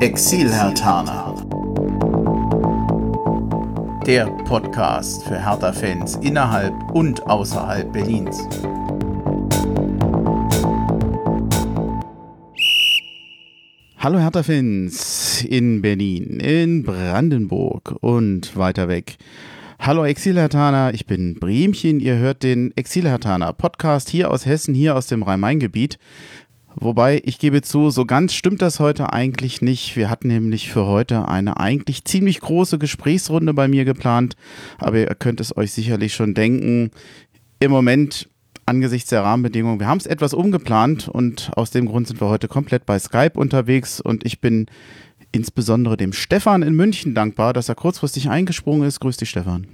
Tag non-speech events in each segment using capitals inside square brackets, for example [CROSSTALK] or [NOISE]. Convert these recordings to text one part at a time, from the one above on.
Exil-Hertaner. Der Podcast für Hertha-Fans innerhalb und außerhalb Berlins. Hallo Hertha-Fans in Berlin, in Brandenburg und weiter weg. Hallo Exilhertaner, ich bin Bremchen. Ihr hört den Exilhertaner Podcast hier aus Hessen, hier aus dem Rhein-Main-Gebiet. Wobei, ich gebe zu, so ganz stimmt das heute eigentlich nicht. Wir hatten nämlich für heute eine eigentlich ziemlich große Gesprächsrunde bei mir geplant. Aber ihr könnt es euch sicherlich schon denken. Im Moment angesichts der Rahmenbedingungen. Wir haben es etwas umgeplant und aus dem Grund sind wir heute komplett bei Skype unterwegs und ich bin insbesondere dem Stefan in München dankbar, dass er kurzfristig eingesprungen ist. Grüß dich, Stefan.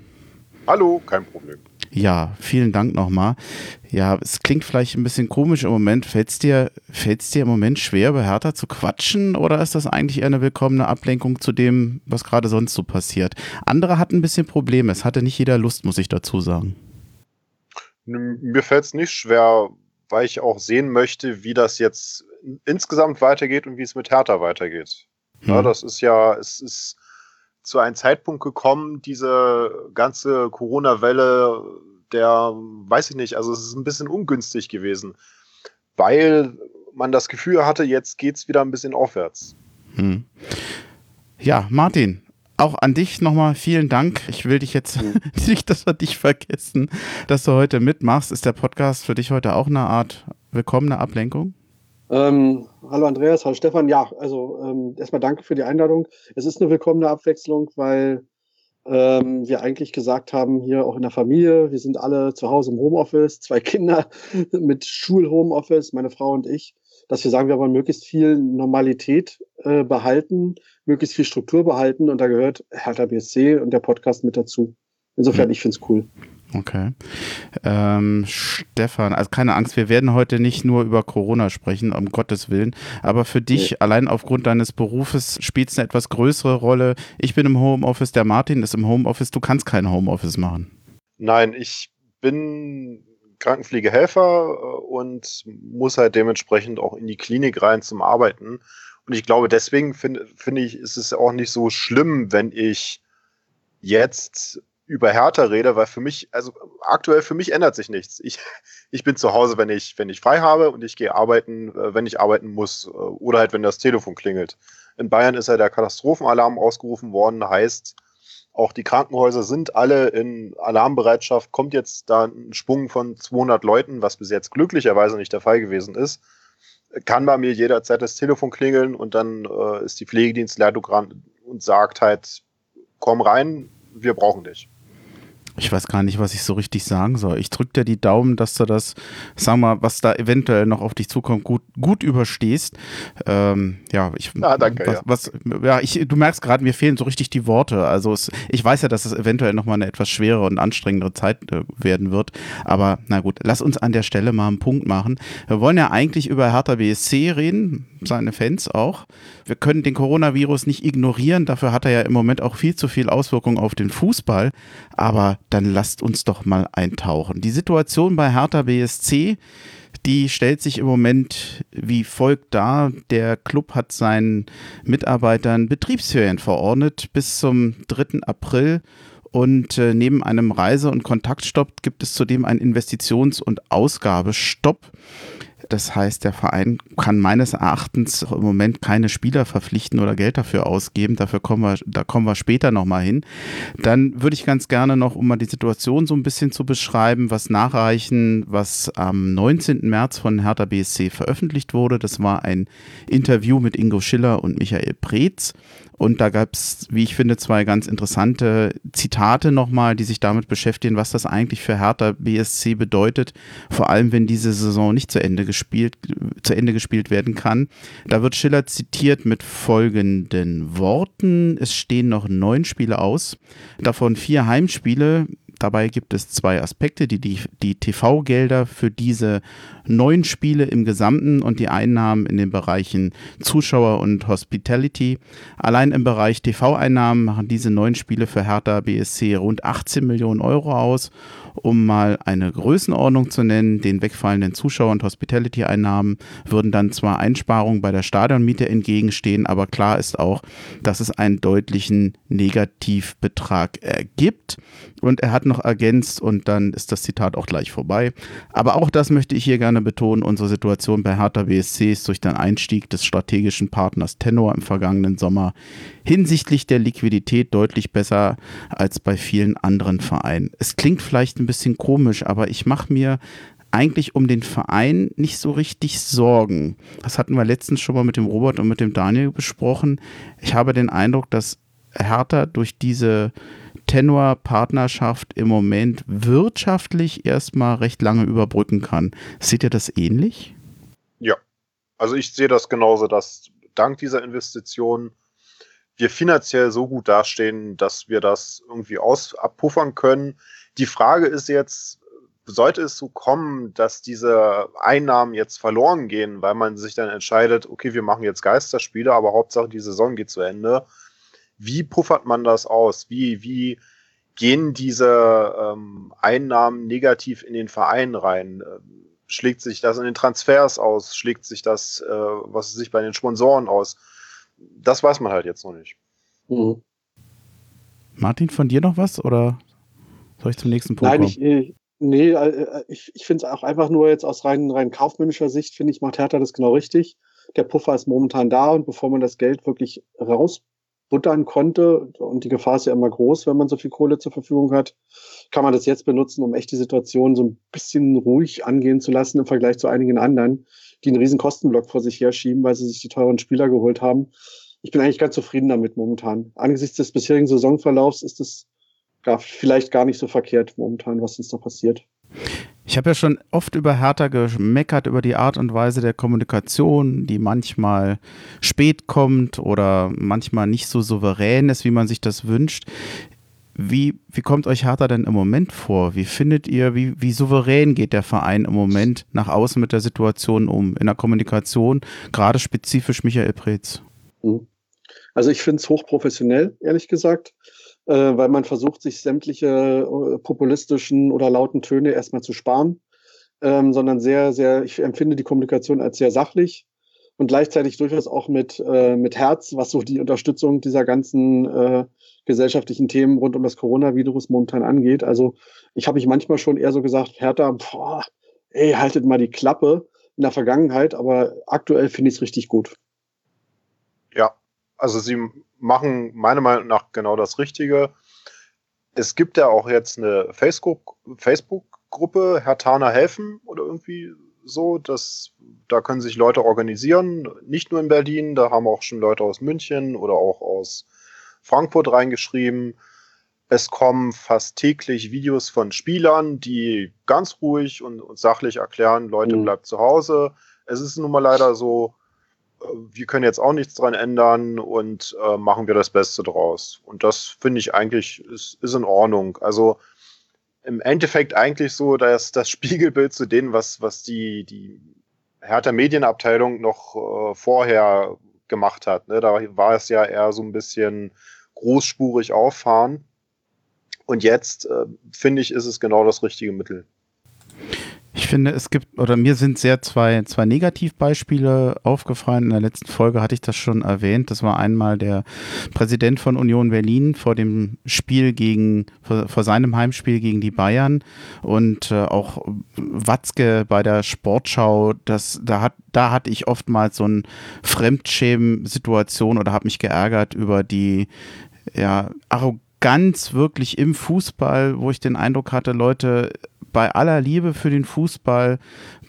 Hallo, kein Problem. Ja, vielen Dank nochmal. Ja, es klingt vielleicht ein bisschen komisch im Moment. Fällt es dir, fällt's dir im Moment schwer, über Hertha zu quatschen oder ist das eigentlich eher eine willkommene Ablenkung zu dem, was gerade sonst so passiert? Andere hatten ein bisschen Probleme. Es hatte nicht jeder Lust, muss ich dazu sagen. Mir fällt es nicht schwer, weil ich auch sehen möchte, wie das jetzt insgesamt weitergeht und wie es mit Hertha weitergeht. Hm. Ja, das ist ja, es ist zu einem Zeitpunkt gekommen, diese ganze Corona-Welle, der, weiß ich nicht, also es ist ein bisschen ungünstig gewesen, weil man das Gefühl hatte, jetzt geht es wieder ein bisschen aufwärts. Hm. Ja, Martin, auch an dich nochmal vielen Dank. Ich will dich jetzt hm. [LAUGHS] nicht, dass wir dich vergessen, dass du heute mitmachst. Ist der Podcast für dich heute auch eine Art willkommene Ablenkung? Ähm, hallo Andreas, hallo Stefan. Ja, also ähm, erstmal danke für die Einladung. Es ist eine willkommene Abwechslung, weil ähm, wir eigentlich gesagt haben, hier auch in der Familie, wir sind alle zu Hause im Homeoffice, zwei Kinder [LAUGHS] mit Schul-Homeoffice, meine Frau und ich, dass wir sagen, wir wollen möglichst viel Normalität äh, behalten, möglichst viel Struktur behalten und da gehört Hertha BSC und der Podcast mit dazu. Insofern, mhm. ich finde es cool. Okay. Ähm, Stefan, also keine Angst, wir werden heute nicht nur über Corona sprechen, um Gottes Willen. Aber für dich, nee. allein aufgrund deines Berufes, spielt es eine etwas größere Rolle. Ich bin im Homeoffice, der Martin ist im Homeoffice, du kannst kein Homeoffice machen. Nein, ich bin Krankenpflegehelfer äh, und muss halt dementsprechend auch in die Klinik rein zum Arbeiten. Und ich glaube, deswegen finde find ich, ist es auch nicht so schlimm, wenn ich jetzt über Hertha rede, weil für mich, also aktuell für mich ändert sich nichts. Ich, ich bin zu Hause, wenn ich, wenn ich frei habe und ich gehe arbeiten, äh, wenn ich arbeiten muss äh, oder halt, wenn das Telefon klingelt. In Bayern ist ja der Katastrophenalarm ausgerufen worden, heißt, auch die Krankenhäuser sind alle in Alarmbereitschaft, kommt jetzt da ein Sprung von 200 Leuten, was bis jetzt glücklicherweise nicht der Fall gewesen ist, kann bei mir jederzeit das Telefon klingeln und dann äh, ist die Pflegedienstleitung dran und sagt halt, komm rein, wir brauchen dich ich weiß gar nicht, was ich so richtig sagen soll. Ich drücke dir die Daumen, dass du das, sag mal, was da eventuell noch auf dich zukommt, gut, gut überstehst. Ähm, ja, ich. Ah, danke. Was, ja. Was, ja, ich, du merkst gerade, mir fehlen so richtig die Worte. Also es, ich weiß ja, dass es eventuell nochmal eine etwas schwere und anstrengendere Zeit äh, werden wird. Aber na gut, lass uns an der Stelle mal einen Punkt machen. Wir wollen ja eigentlich über Hertha BSC reden, seine Fans auch. Wir können den Coronavirus nicht ignorieren. Dafür hat er ja im Moment auch viel zu viel Auswirkungen auf den Fußball. Aber dann lasst uns doch mal eintauchen. Die Situation bei Hertha BSC, die stellt sich im Moment wie folgt dar. Der Club hat seinen Mitarbeitern Betriebsferien verordnet bis zum 3. April. Und äh, neben einem Reise- und Kontaktstopp gibt es zudem einen Investitions- und Ausgabestopp. Das heißt, der Verein kann meines Erachtens im Moment keine Spieler verpflichten oder Geld dafür ausgeben. Dafür kommen wir, da kommen wir später nochmal hin. Dann würde ich ganz gerne noch, um mal die Situation so ein bisschen zu beschreiben, was nachreichen, was am 19. März von Hertha BSC veröffentlicht wurde. Das war ein Interview mit Ingo Schiller und Michael Preetz. Und da gab es, wie ich finde, zwei ganz interessante Zitate nochmal, die sich damit beschäftigen, was das eigentlich für Hertha BSC bedeutet, vor allem wenn diese Saison nicht zu Ende gespielt, zu Ende gespielt werden kann. Da wird Schiller zitiert mit folgenden Worten. Es stehen noch neun Spiele aus, davon vier Heimspiele. Dabei gibt es zwei Aspekte, die, die, die TV-Gelder für diese neun Spiele im Gesamten und die Einnahmen in den Bereichen Zuschauer und Hospitality. Allein im Bereich TV-Einnahmen machen diese neun Spiele für Hertha BSC rund 18 Millionen Euro aus Um mal eine Größenordnung zu nennen, den wegfallenden Zuschauer- und Hospitality-Einnahmen würden dann zwar Einsparungen bei der Stadionmiete entgegenstehen, aber klar ist auch, dass es einen deutlichen Negativbetrag ergibt. Und er hat noch ergänzt, und dann ist das Zitat auch gleich vorbei. Aber auch das möchte ich hier gerne betonen. Unsere Situation bei Hertha BSC ist durch den Einstieg des strategischen Partners Tenor im vergangenen Sommer hinsichtlich der Liquidität deutlich besser als bei vielen anderen Vereinen. Es klingt vielleicht ein bisschen komisch, aber ich mache mir eigentlich um den Verein nicht so richtig Sorgen. Das hatten wir letztens schon mal mit dem Robert und mit dem Daniel besprochen. Ich habe den Eindruck, dass Hertha durch diese Tenor-Partnerschaft im Moment wirtschaftlich erstmal recht lange überbrücken kann. Seht ihr das ähnlich? Ja, also ich sehe das genauso, dass dank dieser Investitionen wir finanziell so gut dastehen, dass wir das irgendwie aus abpuffern können. Die Frage ist jetzt, sollte es so kommen, dass diese Einnahmen jetzt verloren gehen, weil man sich dann entscheidet, okay, wir machen jetzt Geisterspiele, aber Hauptsache die Saison geht zu Ende. Wie puffert man das aus? Wie, wie gehen diese ähm, Einnahmen negativ in den Verein rein? Schlägt sich das in den Transfers aus? Schlägt sich das, äh, was sich bei den Sponsoren aus? Das weiß man halt jetzt noch nicht. Mhm. Martin, von dir noch was oder soll ich zum nächsten Punkt Nein, kommen? Ich, äh, nee, äh, ich, ich finde es auch einfach nur jetzt aus rein, rein kaufmännischer Sicht, finde ich, macht Hertha das genau richtig. Der Puffer ist momentan da und bevor man das Geld wirklich rausbuttern konnte, und die Gefahr ist ja immer groß, wenn man so viel Kohle zur Verfügung hat, kann man das jetzt benutzen, um echt die Situation so ein bisschen ruhig angehen zu lassen im Vergleich zu einigen anderen die einen riesen Kostenblock vor sich herschieben, weil sie sich die teuren Spieler geholt haben. Ich bin eigentlich ganz zufrieden damit momentan. Angesichts des bisherigen Saisonverlaufs ist es gar, vielleicht gar nicht so verkehrt momentan, was uns da passiert. Ich habe ja schon oft über Hertha gemeckert, über die Art und Weise der Kommunikation, die manchmal spät kommt oder manchmal nicht so souverän ist, wie man sich das wünscht. Wie, wie kommt euch Hertha denn im Moment vor? Wie findet ihr, wie, wie souverän geht der Verein im Moment nach außen mit der Situation um, in der Kommunikation, gerade spezifisch Michael Preetz? Mhm. Also ich finde es hochprofessionell, ehrlich gesagt, weil man versucht, sich sämtliche äh, populistischen oder lauten Töne erstmal zu sparen, ähm, sondern sehr, sehr, ich empfinde die Kommunikation als sehr sachlich und gleichzeitig durchaus auch mit, äh, mit Herz, was so die Unterstützung dieser ganzen äh, gesellschaftlichen Themen rund um das Coronavirus momentan angeht. Also ich habe mich manchmal schon eher so gesagt, Hertha, boah, ey, haltet mal die Klappe in der Vergangenheit, aber aktuell finde ich es richtig gut. Ja, also sie machen meiner Meinung nach genau das Richtige. Es gibt ja auch jetzt eine Facebook-Gruppe, Facebook Herr Tana helfen oder irgendwie so. dass da können sich Leute organisieren, nicht nur in Berlin, da haben auch schon Leute aus München oder auch aus Frankfurt reingeschrieben. Es kommen fast täglich Videos von Spielern, die ganz ruhig und, und sachlich erklären, Leute, mhm. bleibt zu Hause. Es ist nun mal leider so, wir können jetzt auch nichts dran ändern und äh, machen wir das Beste draus. Und das finde ich eigentlich ist, ist in Ordnung. Also im Endeffekt eigentlich so, dass das [LAUGHS] Spiegelbild zu denen, was, was die, die Hertha Medienabteilung noch äh, vorher gemacht hat. Ne? Da war es ja eher so ein bisschen großspurig auffahren. Und jetzt, äh, finde ich, ist es genau das richtige Mittel. Ich finde, es gibt, oder mir sind sehr zwei, zwei Negativbeispiele aufgefallen. In der letzten Folge hatte ich das schon erwähnt. Das war einmal der Präsident von Union Berlin vor dem Spiel gegen, vor, vor seinem Heimspiel gegen die Bayern und äh, auch Watzke bei der Sportschau. Das, da, hat, da hatte ich oftmals so eine Fremdschämen-Situation oder habe mich geärgert über die ja, Arroganz wirklich im Fußball, wo ich den Eindruck hatte, Leute, bei aller Liebe für den Fußball,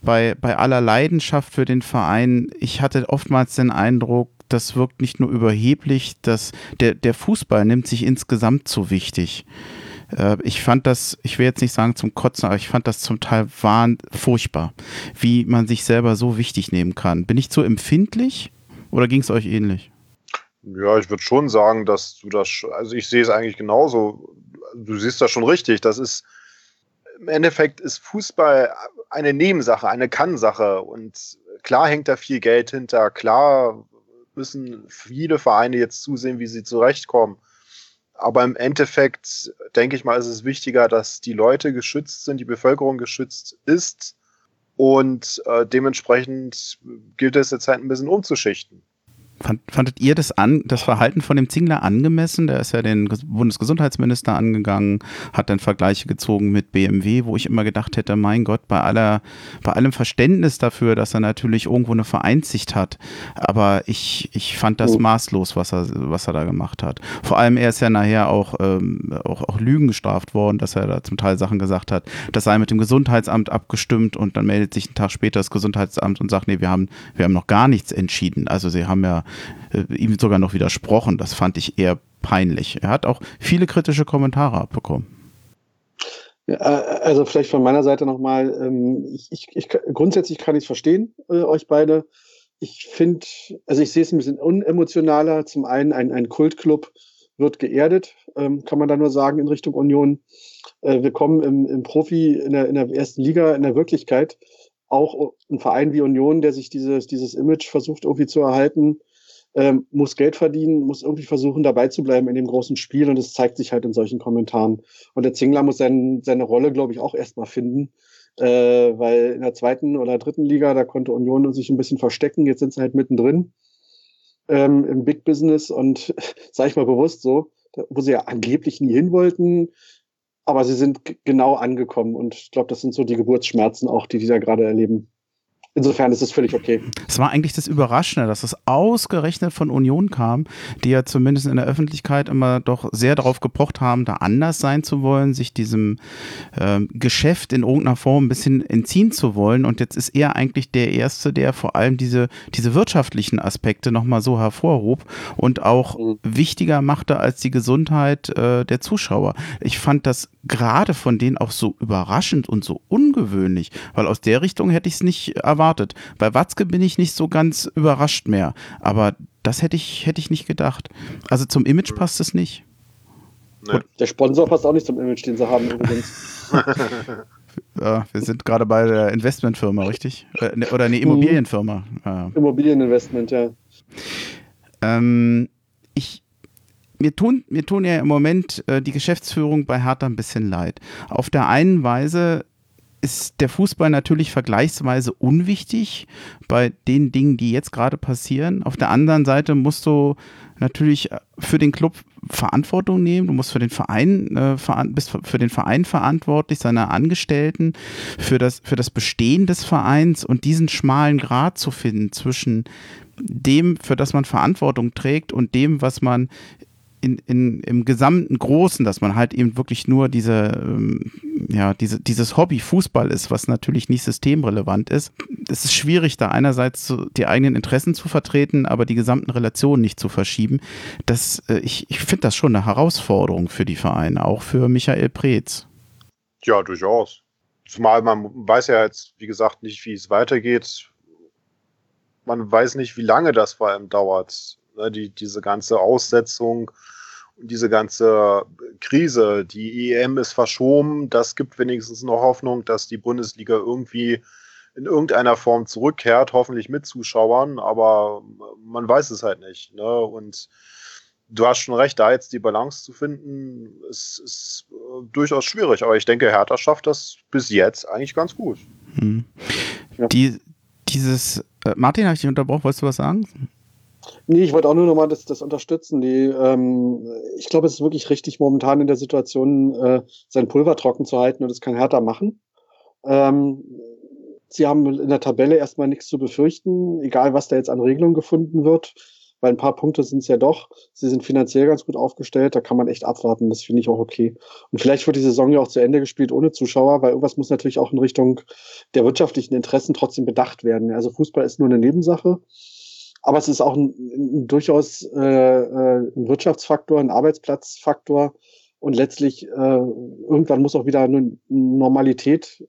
bei, bei aller Leidenschaft für den Verein, ich hatte oftmals den Eindruck, das wirkt nicht nur überheblich, dass der, der Fußball nimmt sich insgesamt zu wichtig. Äh, ich fand das, ich will jetzt nicht sagen zum Kotzen, aber ich fand das zum Teil wahn, furchtbar, wie man sich selber so wichtig nehmen kann. Bin ich zu empfindlich oder ging es euch ähnlich? Ja, ich würde schon sagen, dass du das, also ich sehe es eigentlich genauso. Du siehst das schon richtig. Das ist, im Endeffekt ist Fußball eine Nebensache, eine Kannsache. Und klar hängt da viel Geld hinter. Klar müssen viele Vereine jetzt zusehen, wie sie zurechtkommen. aber im Endeffekt denke ich mal, ist es wichtiger, dass die Leute geschützt sind, die Bevölkerung geschützt ist. Und äh, dementsprechend gilt es jetzt halt ein bisschen umzuschichten. Fand, fandet ihr das, an, das Verhalten von dem Zingler angemessen? Der ist ja den Bundesgesundheitsminister angegangen, hat dann Vergleiche gezogen mit BMW, wo ich immer gedacht hätte, mein Gott, bei aller, bei allem Verständnis dafür, dass er natürlich irgendwo eine Vereinsicht hat. Aber ich, ich fand das oh. maßlos, was er, was er da gemacht hat. Vor allem, er ist ja nachher auch, ähm, auch, auch Lügen gestraft worden, dass er da zum Teil Sachen gesagt hat. Das sei mit dem Gesundheitsamt abgestimmt und dann meldet sich ein Tag später das Gesundheitsamt und sagt, nee, wir haben, wir haben noch gar nichts entschieden. Also sie haben ja äh, ihm sogar noch widersprochen. Das fand ich eher peinlich. Er hat auch viele kritische Kommentare abbekommen. Äh, also vielleicht von meiner Seite nochmal, ähm, ich, ich, ich, grundsätzlich kann ich es verstehen, äh, euch beide. Ich finde, also ich sehe es ein bisschen unemotionaler. Zum einen ein, ein Kultclub wird geerdet, ähm, kann man da nur sagen, in Richtung Union. Äh, wir kommen im, im Profi, in der, in der ersten Liga, in der Wirklichkeit auch ein Verein wie Union, der sich dieses, dieses Image versucht irgendwie zu erhalten, ähm, muss Geld verdienen, muss irgendwie versuchen, dabei zu bleiben in dem großen Spiel und es zeigt sich halt in solchen Kommentaren. Und der Zingler muss sein, seine Rolle, glaube ich, auch erstmal finden, äh, weil in der zweiten oder dritten Liga, da konnte Union sich ein bisschen verstecken, jetzt sind sie halt mittendrin ähm, im Big Business und [LAUGHS] sage ich mal bewusst so, wo sie ja angeblich nie hin wollten, aber sie sind genau angekommen und ich glaube, das sind so die Geburtsschmerzen auch, die die da gerade erleben. Insofern ist es völlig okay. Es war eigentlich das Überraschende, dass es ausgerechnet von Union kam, die ja zumindest in der Öffentlichkeit immer doch sehr darauf gepocht haben, da anders sein zu wollen, sich diesem äh, Geschäft in irgendeiner Form ein bisschen entziehen zu wollen. Und jetzt ist er eigentlich der Erste, der vor allem diese, diese wirtschaftlichen Aspekte nochmal so hervorhob und auch mhm. wichtiger machte als die Gesundheit äh, der Zuschauer. Ich fand das gerade von denen auch so überraschend und so ungewöhnlich, weil aus der Richtung hätte ich es nicht erwartet. Bei Watzke bin ich nicht so ganz überrascht mehr, aber das hätte ich, hätte ich nicht gedacht. Also zum Image passt es nicht. Nee. Der Sponsor passt auch nicht zum Image, den sie haben übrigens. [LAUGHS] ja, wir sind gerade bei der Investmentfirma, richtig? Äh, ne, oder eine Immobilienfirma. Ja. Immobilieninvestment, ja. Ähm, ich, mir tun, mir tun ja im Moment äh, die Geschäftsführung bei Hertha ein bisschen leid. Auf der einen Weise ist der Fußball natürlich vergleichsweise unwichtig bei den Dingen, die jetzt gerade passieren. Auf der anderen Seite musst du natürlich für den Club Verantwortung nehmen. Du musst für den Verein, äh, bist für den Verein verantwortlich, seine Angestellten, für das, für das Bestehen des Vereins und diesen schmalen Grad zu finden zwischen dem, für das man Verantwortung trägt und dem, was man in, in, im gesamten Großen, dass man halt eben wirklich nur diese, ähm, ja, diese, dieses Hobby Fußball ist, was natürlich nicht systemrelevant ist. Es ist schwierig, da einerseits die eigenen Interessen zu vertreten, aber die gesamten Relationen nicht zu verschieben. Das, äh, ich ich finde das schon eine Herausforderung für die Vereine, auch für Michael Preetz. Ja, durchaus. Zumal man weiß ja jetzt, wie gesagt, nicht, wie es weitergeht. Man weiß nicht, wie lange das vor allem dauert Ne, die, diese ganze Aussetzung und diese ganze Krise. Die EM ist verschoben. Das gibt wenigstens noch Hoffnung, dass die Bundesliga irgendwie in irgendeiner Form zurückkehrt, hoffentlich mit Zuschauern, aber man weiß es halt nicht. Ne? Und du hast schon recht, da jetzt die Balance zu finden, ist, ist äh, durchaus schwierig. Aber ich denke, Hertha schafft das bis jetzt eigentlich ganz gut. Hm. Ja. Die, dieses, äh, Martin, habe ich dich unterbrochen? Wolltest du was sagen? Nee, ich wollte auch nur nochmal das, das unterstützen. Die, ähm, ich glaube, es ist wirklich richtig, momentan in der Situation äh, sein Pulver trocken zu halten und das kann härter machen. Ähm, sie haben in der Tabelle erstmal nichts zu befürchten, egal was da jetzt an Regelungen gefunden wird, weil ein paar Punkte sind es ja doch. Sie sind finanziell ganz gut aufgestellt, da kann man echt abwarten, das finde ich auch okay. Und vielleicht wird die Saison ja auch zu Ende gespielt ohne Zuschauer, weil irgendwas muss natürlich auch in Richtung der wirtschaftlichen Interessen trotzdem bedacht werden. Also Fußball ist nur eine Nebensache. Aber es ist auch ein, ein durchaus äh, äh, ein Wirtschaftsfaktor, ein Arbeitsplatzfaktor. Und letztlich, äh, irgendwann muss auch wieder eine Normalität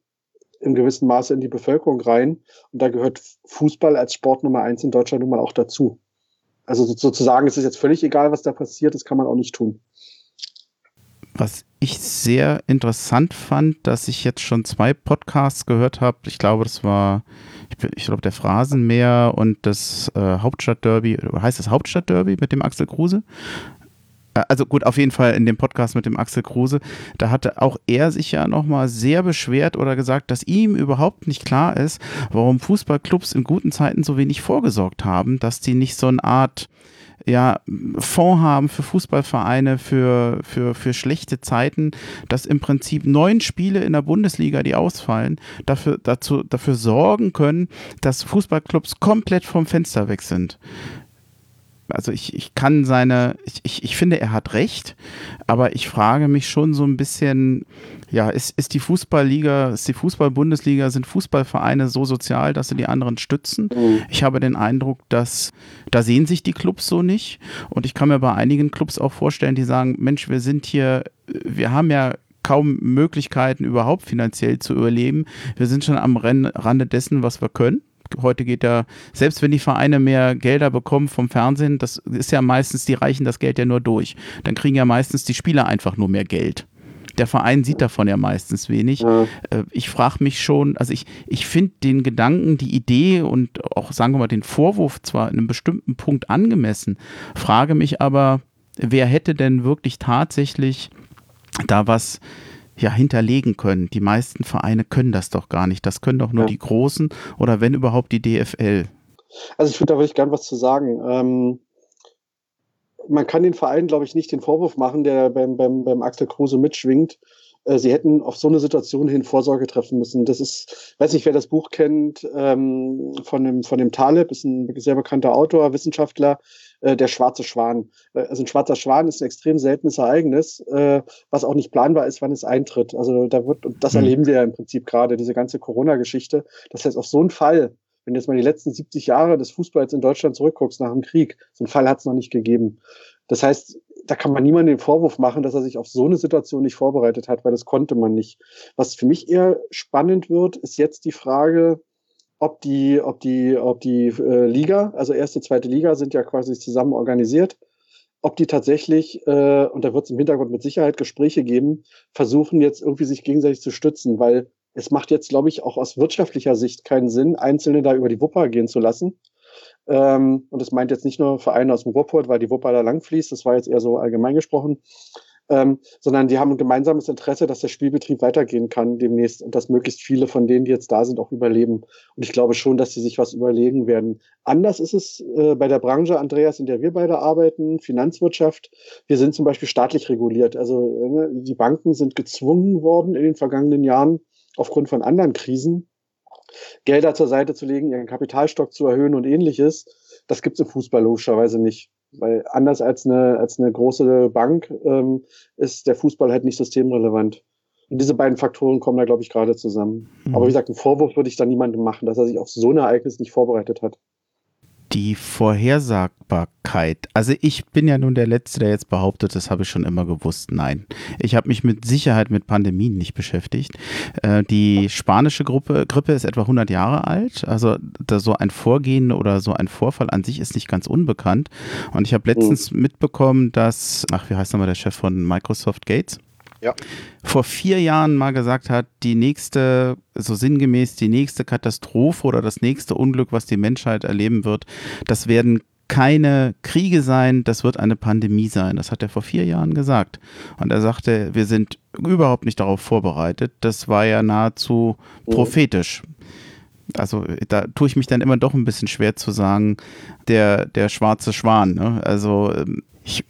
im gewissen Maße in die Bevölkerung rein. Und da gehört Fußball als Sport Nummer eins in Deutschland nun mal auch dazu. Also sozusagen, es ist jetzt völlig egal, was da passiert, das kann man auch nicht tun. Was ich sehr interessant fand, dass ich jetzt schon zwei Podcasts gehört habe. Ich glaube, das war, ich, glaube, der Phrasenmäher und das äh, Hauptstadtderby, heißt das Hauptstadtderby mit dem Axel Kruse? Äh, also gut, auf jeden Fall in dem Podcast mit dem Axel Kruse, da hatte auch er sich ja nochmal sehr beschwert oder gesagt, dass ihm überhaupt nicht klar ist, warum Fußballclubs in guten Zeiten so wenig vorgesorgt haben, dass die nicht so eine Art ja, Fonds haben für Fußballvereine, für, für, für schlechte Zeiten, dass im Prinzip neun Spiele in der Bundesliga, die ausfallen, dafür, dazu, dafür sorgen können, dass Fußballclubs komplett vom Fenster weg sind also ich, ich kann seine, ich, ich, ich finde, er hat recht, aber ich frage mich schon so ein bisschen, ja, ist, ist die Fußballliga, ist die Fußball-Bundesliga, sind Fußballvereine so sozial, dass sie die anderen stützen? Mhm. Ich habe den Eindruck, dass da sehen sich die Clubs so nicht. Und ich kann mir bei einigen Clubs auch vorstellen, die sagen, Mensch, wir sind hier, wir haben ja kaum Möglichkeiten, überhaupt finanziell zu überleben. Wir sind schon am Rande dessen, was wir können heute geht ja, selbst wenn die Vereine mehr Gelder bekommen vom Fernsehen, das ist ja meistens, die reichen das Geld ja nur durch. Dann kriegen ja meistens die Spieler einfach nur mehr Geld. Der Verein sieht davon ja meistens wenig. Äh, ich frage mich schon, also ich, ich finde den Gedanken, die Idee und auch, sagen wir mal, den Vorwurf zwar in einem bestimmten Punkt angemessen, frage mich aber, wer hätte denn wirklich tatsächlich da was ja hinterlegen können. Die meisten Vereine können das doch gar nicht. Das können doch nur ja. die Großen oder wenn überhaupt die DFL. Also ich würde da wirklich gern was zu sagen. Ähm, man kann den Verein, glaube ich, nicht den Vorwurf machen, der beim, beim, beim Axel Kruse mitschwingt. Äh, sie hätten auf so eine Situation hin Vorsorge treffen müssen. Das ist, weiß nicht, wer das Buch kennt, ähm, von dem, von dem Taleb, ist ein sehr bekannter Autor, Wissenschaftler, äh, der schwarze Schwan. Äh, also ein schwarzer Schwan ist ein extrem seltenes Ereignis, äh, was auch nicht planbar ist, wann es eintritt. Also da wird, und das mhm. erleben wir ja im Prinzip gerade, diese ganze Corona-Geschichte. Das heißt, auf so einen Fall, wenn du jetzt mal die letzten 70 Jahre des Fußballs in Deutschland zurückguckst nach dem Krieg, so einen Fall hat es noch nicht gegeben. Das heißt, da kann man niemandem den Vorwurf machen, dass er sich auf so eine Situation nicht vorbereitet hat, weil das konnte man nicht. Was für mich eher spannend wird, ist jetzt die Frage, ob die, ob die, ob die äh, Liga, also erste, zweite Liga, sind ja quasi zusammen organisiert, ob die tatsächlich, äh, und da wird es im Hintergrund mit Sicherheit Gespräche geben, versuchen jetzt irgendwie sich gegenseitig zu stützen, weil es macht jetzt, glaube ich, auch aus wirtschaftlicher Sicht keinen Sinn, Einzelne da über die Wupper gehen zu lassen. Ähm, und das meint jetzt nicht nur Vereine aus dem Ruhrport, weil die Wupper da lang fließt, das war jetzt eher so allgemein gesprochen, ähm, sondern die haben ein gemeinsames Interesse, dass der Spielbetrieb weitergehen kann demnächst und dass möglichst viele von denen, die jetzt da sind, auch überleben. Und ich glaube schon, dass sie sich was überlegen werden. Anders ist es äh, bei der Branche, Andreas, in der wir beide arbeiten, Finanzwirtschaft. Wir sind zum Beispiel staatlich reguliert. Also äh, die Banken sind gezwungen worden in den vergangenen Jahren aufgrund von anderen Krisen, Gelder zur Seite zu legen, ihren Kapitalstock zu erhöhen und ähnliches. Das gibt es im Fußball logischerweise nicht. Weil anders als eine, als eine große Bank ähm, ist der Fußball halt nicht systemrelevant. Und diese beiden Faktoren kommen da, glaube ich, gerade zusammen. Mhm. Aber wie gesagt, einen Vorwurf würde ich da niemandem machen, dass er sich auf so ein Ereignis nicht vorbereitet hat die Vorhersagbarkeit. Also ich bin ja nun der Letzte, der jetzt behauptet, das habe ich schon immer gewusst. Nein, ich habe mich mit Sicherheit mit Pandemien nicht beschäftigt. Äh, die spanische Gruppe, Grippe ist etwa 100 Jahre alt. Also so ein Vorgehen oder so ein Vorfall an sich ist nicht ganz unbekannt. Und ich habe letztens mhm. mitbekommen, dass, ach, wie heißt nochmal der Chef von Microsoft Gates? Ja. vor vier Jahren mal gesagt hat, die nächste, so sinngemäß, die nächste Katastrophe oder das nächste Unglück, was die Menschheit erleben wird, das werden keine Kriege sein, das wird eine Pandemie sein. Das hat er vor vier Jahren gesagt. Und er sagte, wir sind überhaupt nicht darauf vorbereitet. Das war ja nahezu mhm. prophetisch. Also da tue ich mich dann immer doch ein bisschen schwer zu sagen, der, der schwarze Schwan. Ne? Also ähm, ich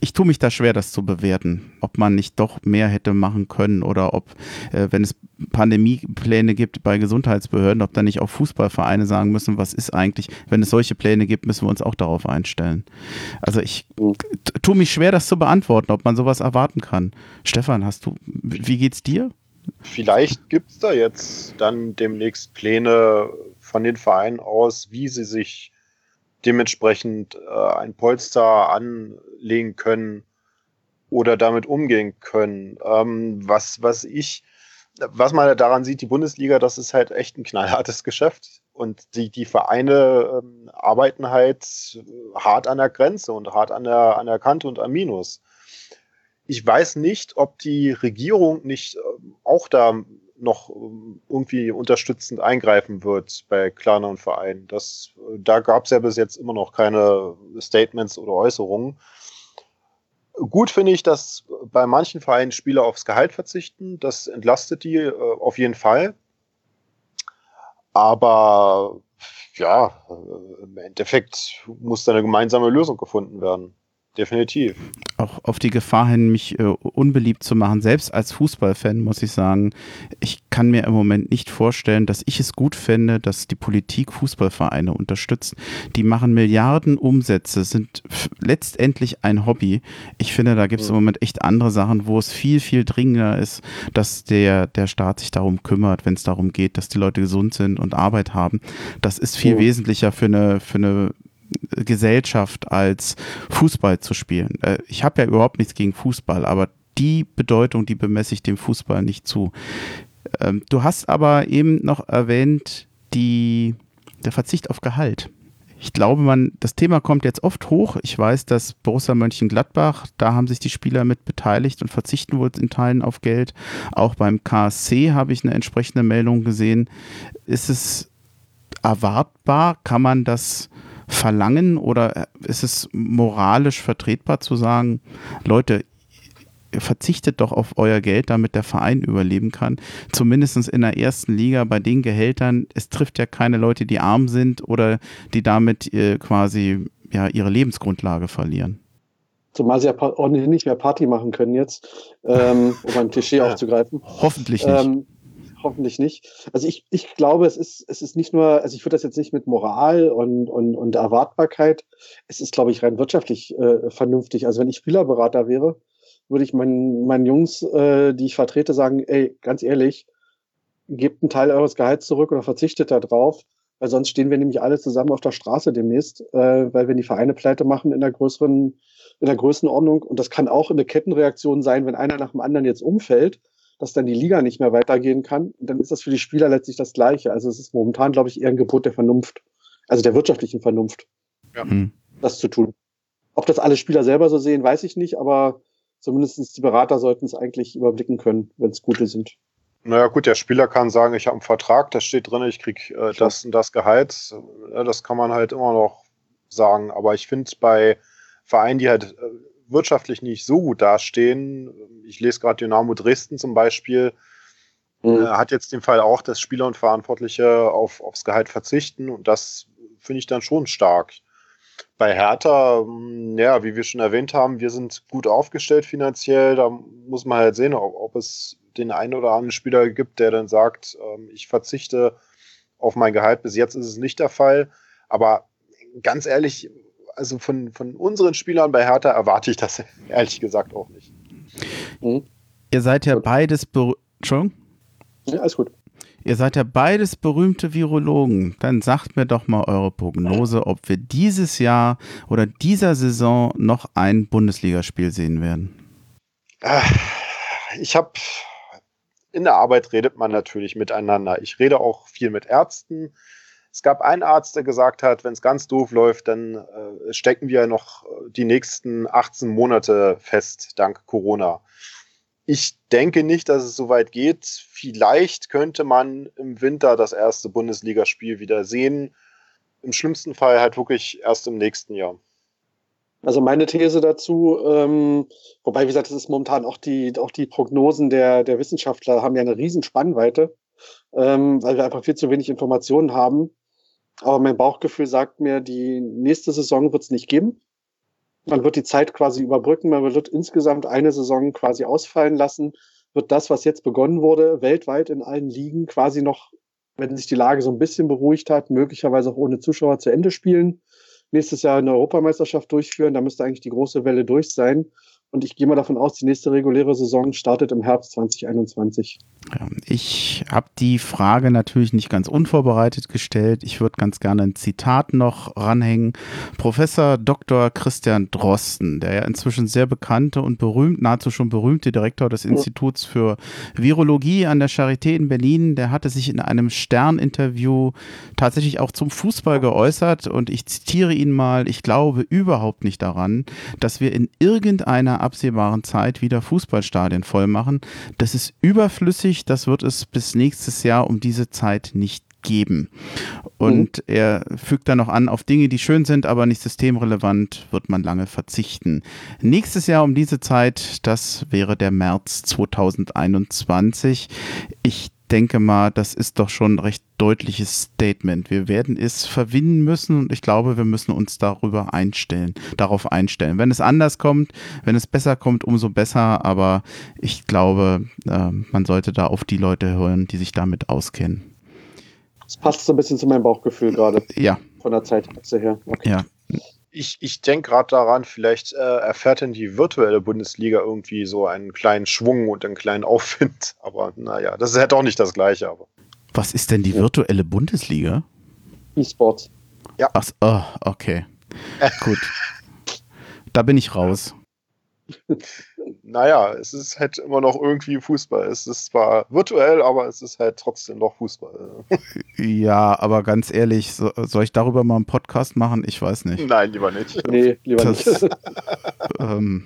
ich tue mich da schwer, das zu bewerten, ob man nicht doch mehr hätte machen können oder ob, äh, wenn es Pandemiepläne gibt bei Gesundheitsbehörden, ob dann nicht auch Fußballvereine sagen müssen, was ist eigentlich, wenn es solche Pläne gibt, müssen wir uns auch darauf einstellen. Also ich tue mich schwer, das zu beantworten, ob man sowas erwarten kann. Stefan, hast du, wie geht's dir? Vielleicht gibt es da jetzt dann demnächst Pläne von den Vereinen aus, wie sie sich dementsprechend äh, ein Polster anlegen können oder damit umgehen können. Ähm, was, was ich, was man daran sieht, die Bundesliga, das ist halt echt ein knallhartes Geschäft. Und die, die Vereine ähm, arbeiten halt hart an der Grenze und hart an der, an der Kante und am Minus. Ich weiß nicht, ob die Regierung nicht ähm, auch da noch ähm, irgendwie unterstützend eingreifen wird bei kleineren Vereinen. Das, da gab es ja bis jetzt immer noch keine Statements oder Äußerungen. Gut finde ich, dass bei manchen Vereinen Spieler aufs Gehalt verzichten. Das entlastet die äh, auf jeden Fall. Aber ja, äh, im Endeffekt muss da eine gemeinsame Lösung gefunden werden definitiv. Auch auf die Gefahr hin, mich äh, unbeliebt zu machen. Selbst als Fußballfan muss ich sagen, ich kann mir im Moment nicht vorstellen, dass ich es gut fände, dass die Politik Fußballvereine unterstützt. Die machen Milliarden Umsätze, sind letztendlich ein Hobby. Ich finde, da gibt es im Moment echt andere Sachen, wo es viel, viel dringender ist, dass der, der Staat sich darum kümmert, wenn es darum geht, dass die Leute gesund sind und Arbeit haben. Das ist viel oh. wesentlicher für eine, für eine Gesellschaft als Fußball zu spielen. Äh, ich habe ja überhaupt nichts gegen Fußball, aber die Bedeutung, die bemesse ich dem Fußball nicht zu. Ähm, du hast aber eben noch erwähnt, die, der Verzicht auf Gehalt. Ich glaube, man, das Thema kommt jetzt oft hoch. Ich weiß, dass Borussia Mönchengladbach, da haben sich die Spieler mit beteiligt und verzichten wohl in Teilen auf Geld. Auch beim KSC habe ich eine entsprechende Meldung gesehen. Ist es erwartbar? Kann man das verlangen oder ist es moralisch vertretbar zu sagen, Leute, verzichtet doch auf euer Geld, damit der Verein überleben kann. Zumindest in der ersten Liga bei den Gehältern. Es trifft ja keine Leute, die arm sind oder die damit äh, quasi ja, ihre Lebensgrundlage verlieren. Zumal sie ja ordentlich nicht mehr Party machen können jetzt, ähm, um ein Klischee ja, [LAUGHS] aufzugreifen. Hoffentlich nicht. Ähm, hoffentlich nicht. Also ich, ich glaube, es ist, es ist nicht nur, also ich würde das jetzt nicht mit Moral und, und, und Erwartbarkeit, es ist, glaube ich, rein wirtschaftlich äh, vernünftig. Also wenn ich Spielerberater wäre, würde ich meinen, meinen Jungs, äh, die ich vertrete, sagen, ey, ganz ehrlich, gebt einen Teil eures Gehalts zurück oder verzichtet da drauf, weil sonst stehen wir nämlich alle zusammen auf der Straße demnächst, äh, weil wenn die Vereine pleite machen in der größeren, in der Größenordnung, und das kann auch eine Kettenreaktion sein, wenn einer nach dem anderen jetzt umfällt, dass dann die Liga nicht mehr weitergehen kann, dann ist das für die Spieler letztlich das Gleiche. Also es ist momentan, glaube ich, eher ein Gebot der Vernunft, also der wirtschaftlichen Vernunft, ja. Hm. das zu tun. Ob das alle Spieler selber so sehen, weiß ich nicht, aber zumindest die Berater sollten es eigentlich überblicken können, wenn es gute sind. Naja gut, der Spieler kann sagen, ich habe einen Vertrag, da steht drin, ich krieg äh, das und das Gehalt. Das kann man halt immer noch sagen. Aber ich finde bei Vereinen, die halt äh, wirtschaftlich nicht so gut dastehen. Ich lese gerade Dynamo Dresden zum Beispiel. Mhm. Äh, hat jetzt den Fall auch, dass Spieler und Verantwortliche auf, aufs Gehalt verzichten und das finde ich dann schon stark. Bei Hertha, hm, ja, wie wir schon erwähnt haben, wir sind gut aufgestellt finanziell. Da muss man halt sehen, ob, ob es den einen oder anderen Spieler gibt, der dann sagt, ähm, ich verzichte auf mein Gehalt. Bis jetzt ist es nicht der Fall. Aber ganz ehrlich, also von, von unseren Spielern bei Hertha erwarte ich das [LAUGHS] ehrlich gesagt auch nicht. Mhm. Ihr seid ja gut. beides, Entschuldigung? Ja, alles gut. Ihr seid ja beides berühmte Virologen. Dann sagt mir doch mal eure Prognose, ob wir dieses Jahr oder dieser Saison noch ein Bundesligaspiel sehen werden. Ich habe in der Arbeit redet man natürlich miteinander. Ich rede auch viel mit Ärzten. Es gab einen Arzt, der gesagt hat, wenn es ganz doof läuft, dann äh, stecken wir noch äh, die nächsten 18 Monate fest, dank Corona. Ich denke nicht, dass es so weit geht. Vielleicht könnte man im Winter das erste Bundesligaspiel wieder sehen. Im schlimmsten Fall halt wirklich erst im nächsten Jahr. Also meine These dazu, ähm, wobei, wie gesagt, das ist momentan auch die, auch die Prognosen der, der Wissenschaftler haben ja eine riesen Spannweite, ähm, weil wir einfach viel zu wenig Informationen haben. Aber mein Bauchgefühl sagt mir, die nächste Saison wird es nicht geben. Man wird die Zeit quasi überbrücken, man wird insgesamt eine Saison quasi ausfallen lassen, wird das, was jetzt begonnen wurde, weltweit in allen Ligen quasi noch, wenn sich die Lage so ein bisschen beruhigt hat, möglicherweise auch ohne Zuschauer zu Ende spielen. Nächstes Jahr eine Europameisterschaft durchführen, da müsste eigentlich die große Welle durch sein. Und ich gehe mal davon aus, die nächste reguläre Saison startet im Herbst 2021. Ich habe die Frage natürlich nicht ganz unvorbereitet gestellt. Ich würde ganz gerne ein Zitat noch ranhängen. Professor Dr. Christian Drosten, der ja inzwischen sehr bekannte und berühmt, nahezu schon berühmte Direktor des Instituts für Virologie an der Charité in Berlin, der hatte sich in einem Stern-Interview tatsächlich auch zum Fußball geäußert und ich zitiere ihn mal, ich glaube überhaupt nicht daran, dass wir in irgendeiner absehbaren Zeit wieder Fußballstadien voll machen. Das ist überflüssig, das wird es bis nächstes Jahr um diese Zeit nicht geben. Und mhm. er fügt dann noch an, auf Dinge, die schön sind, aber nicht systemrelevant, wird man lange verzichten. Nächstes Jahr um diese Zeit, das wäre der März 2021. Ich denke mal, das ist doch schon ein recht deutliches Statement. Wir werden es verwinden müssen und ich glaube, wir müssen uns darüber einstellen, darauf einstellen. Wenn es anders kommt, wenn es besser kommt, umso besser, aber ich glaube, äh, man sollte da auf die Leute hören, die sich damit auskennen. Das passt so ein bisschen zu meinem Bauchgefühl gerade. Ja. Von der Zeitachse her. Okay. Ja ich, ich denke gerade daran, vielleicht äh, erfährt denn die virtuelle Bundesliga irgendwie so einen kleinen Schwung und einen kleinen Aufwind. [LAUGHS] Aber naja, das ist halt auch nicht das Gleiche. Aber. Was ist denn die virtuelle Bundesliga? E-Sports. Ja. Ach, oh, okay. Gut. [LAUGHS] Da bin ich raus. [LAUGHS] naja, es ist halt immer noch irgendwie Fußball. Es ist zwar virtuell, aber es ist halt trotzdem noch Fußball. ja, [LAUGHS] aber ganz ehrlich, so, soll ich darüber mal einen Podcast machen? Ich weiß nicht. Nein, lieber nicht. [LAUGHS] Nee, lieber das, nicht. [LAUGHS] ähm,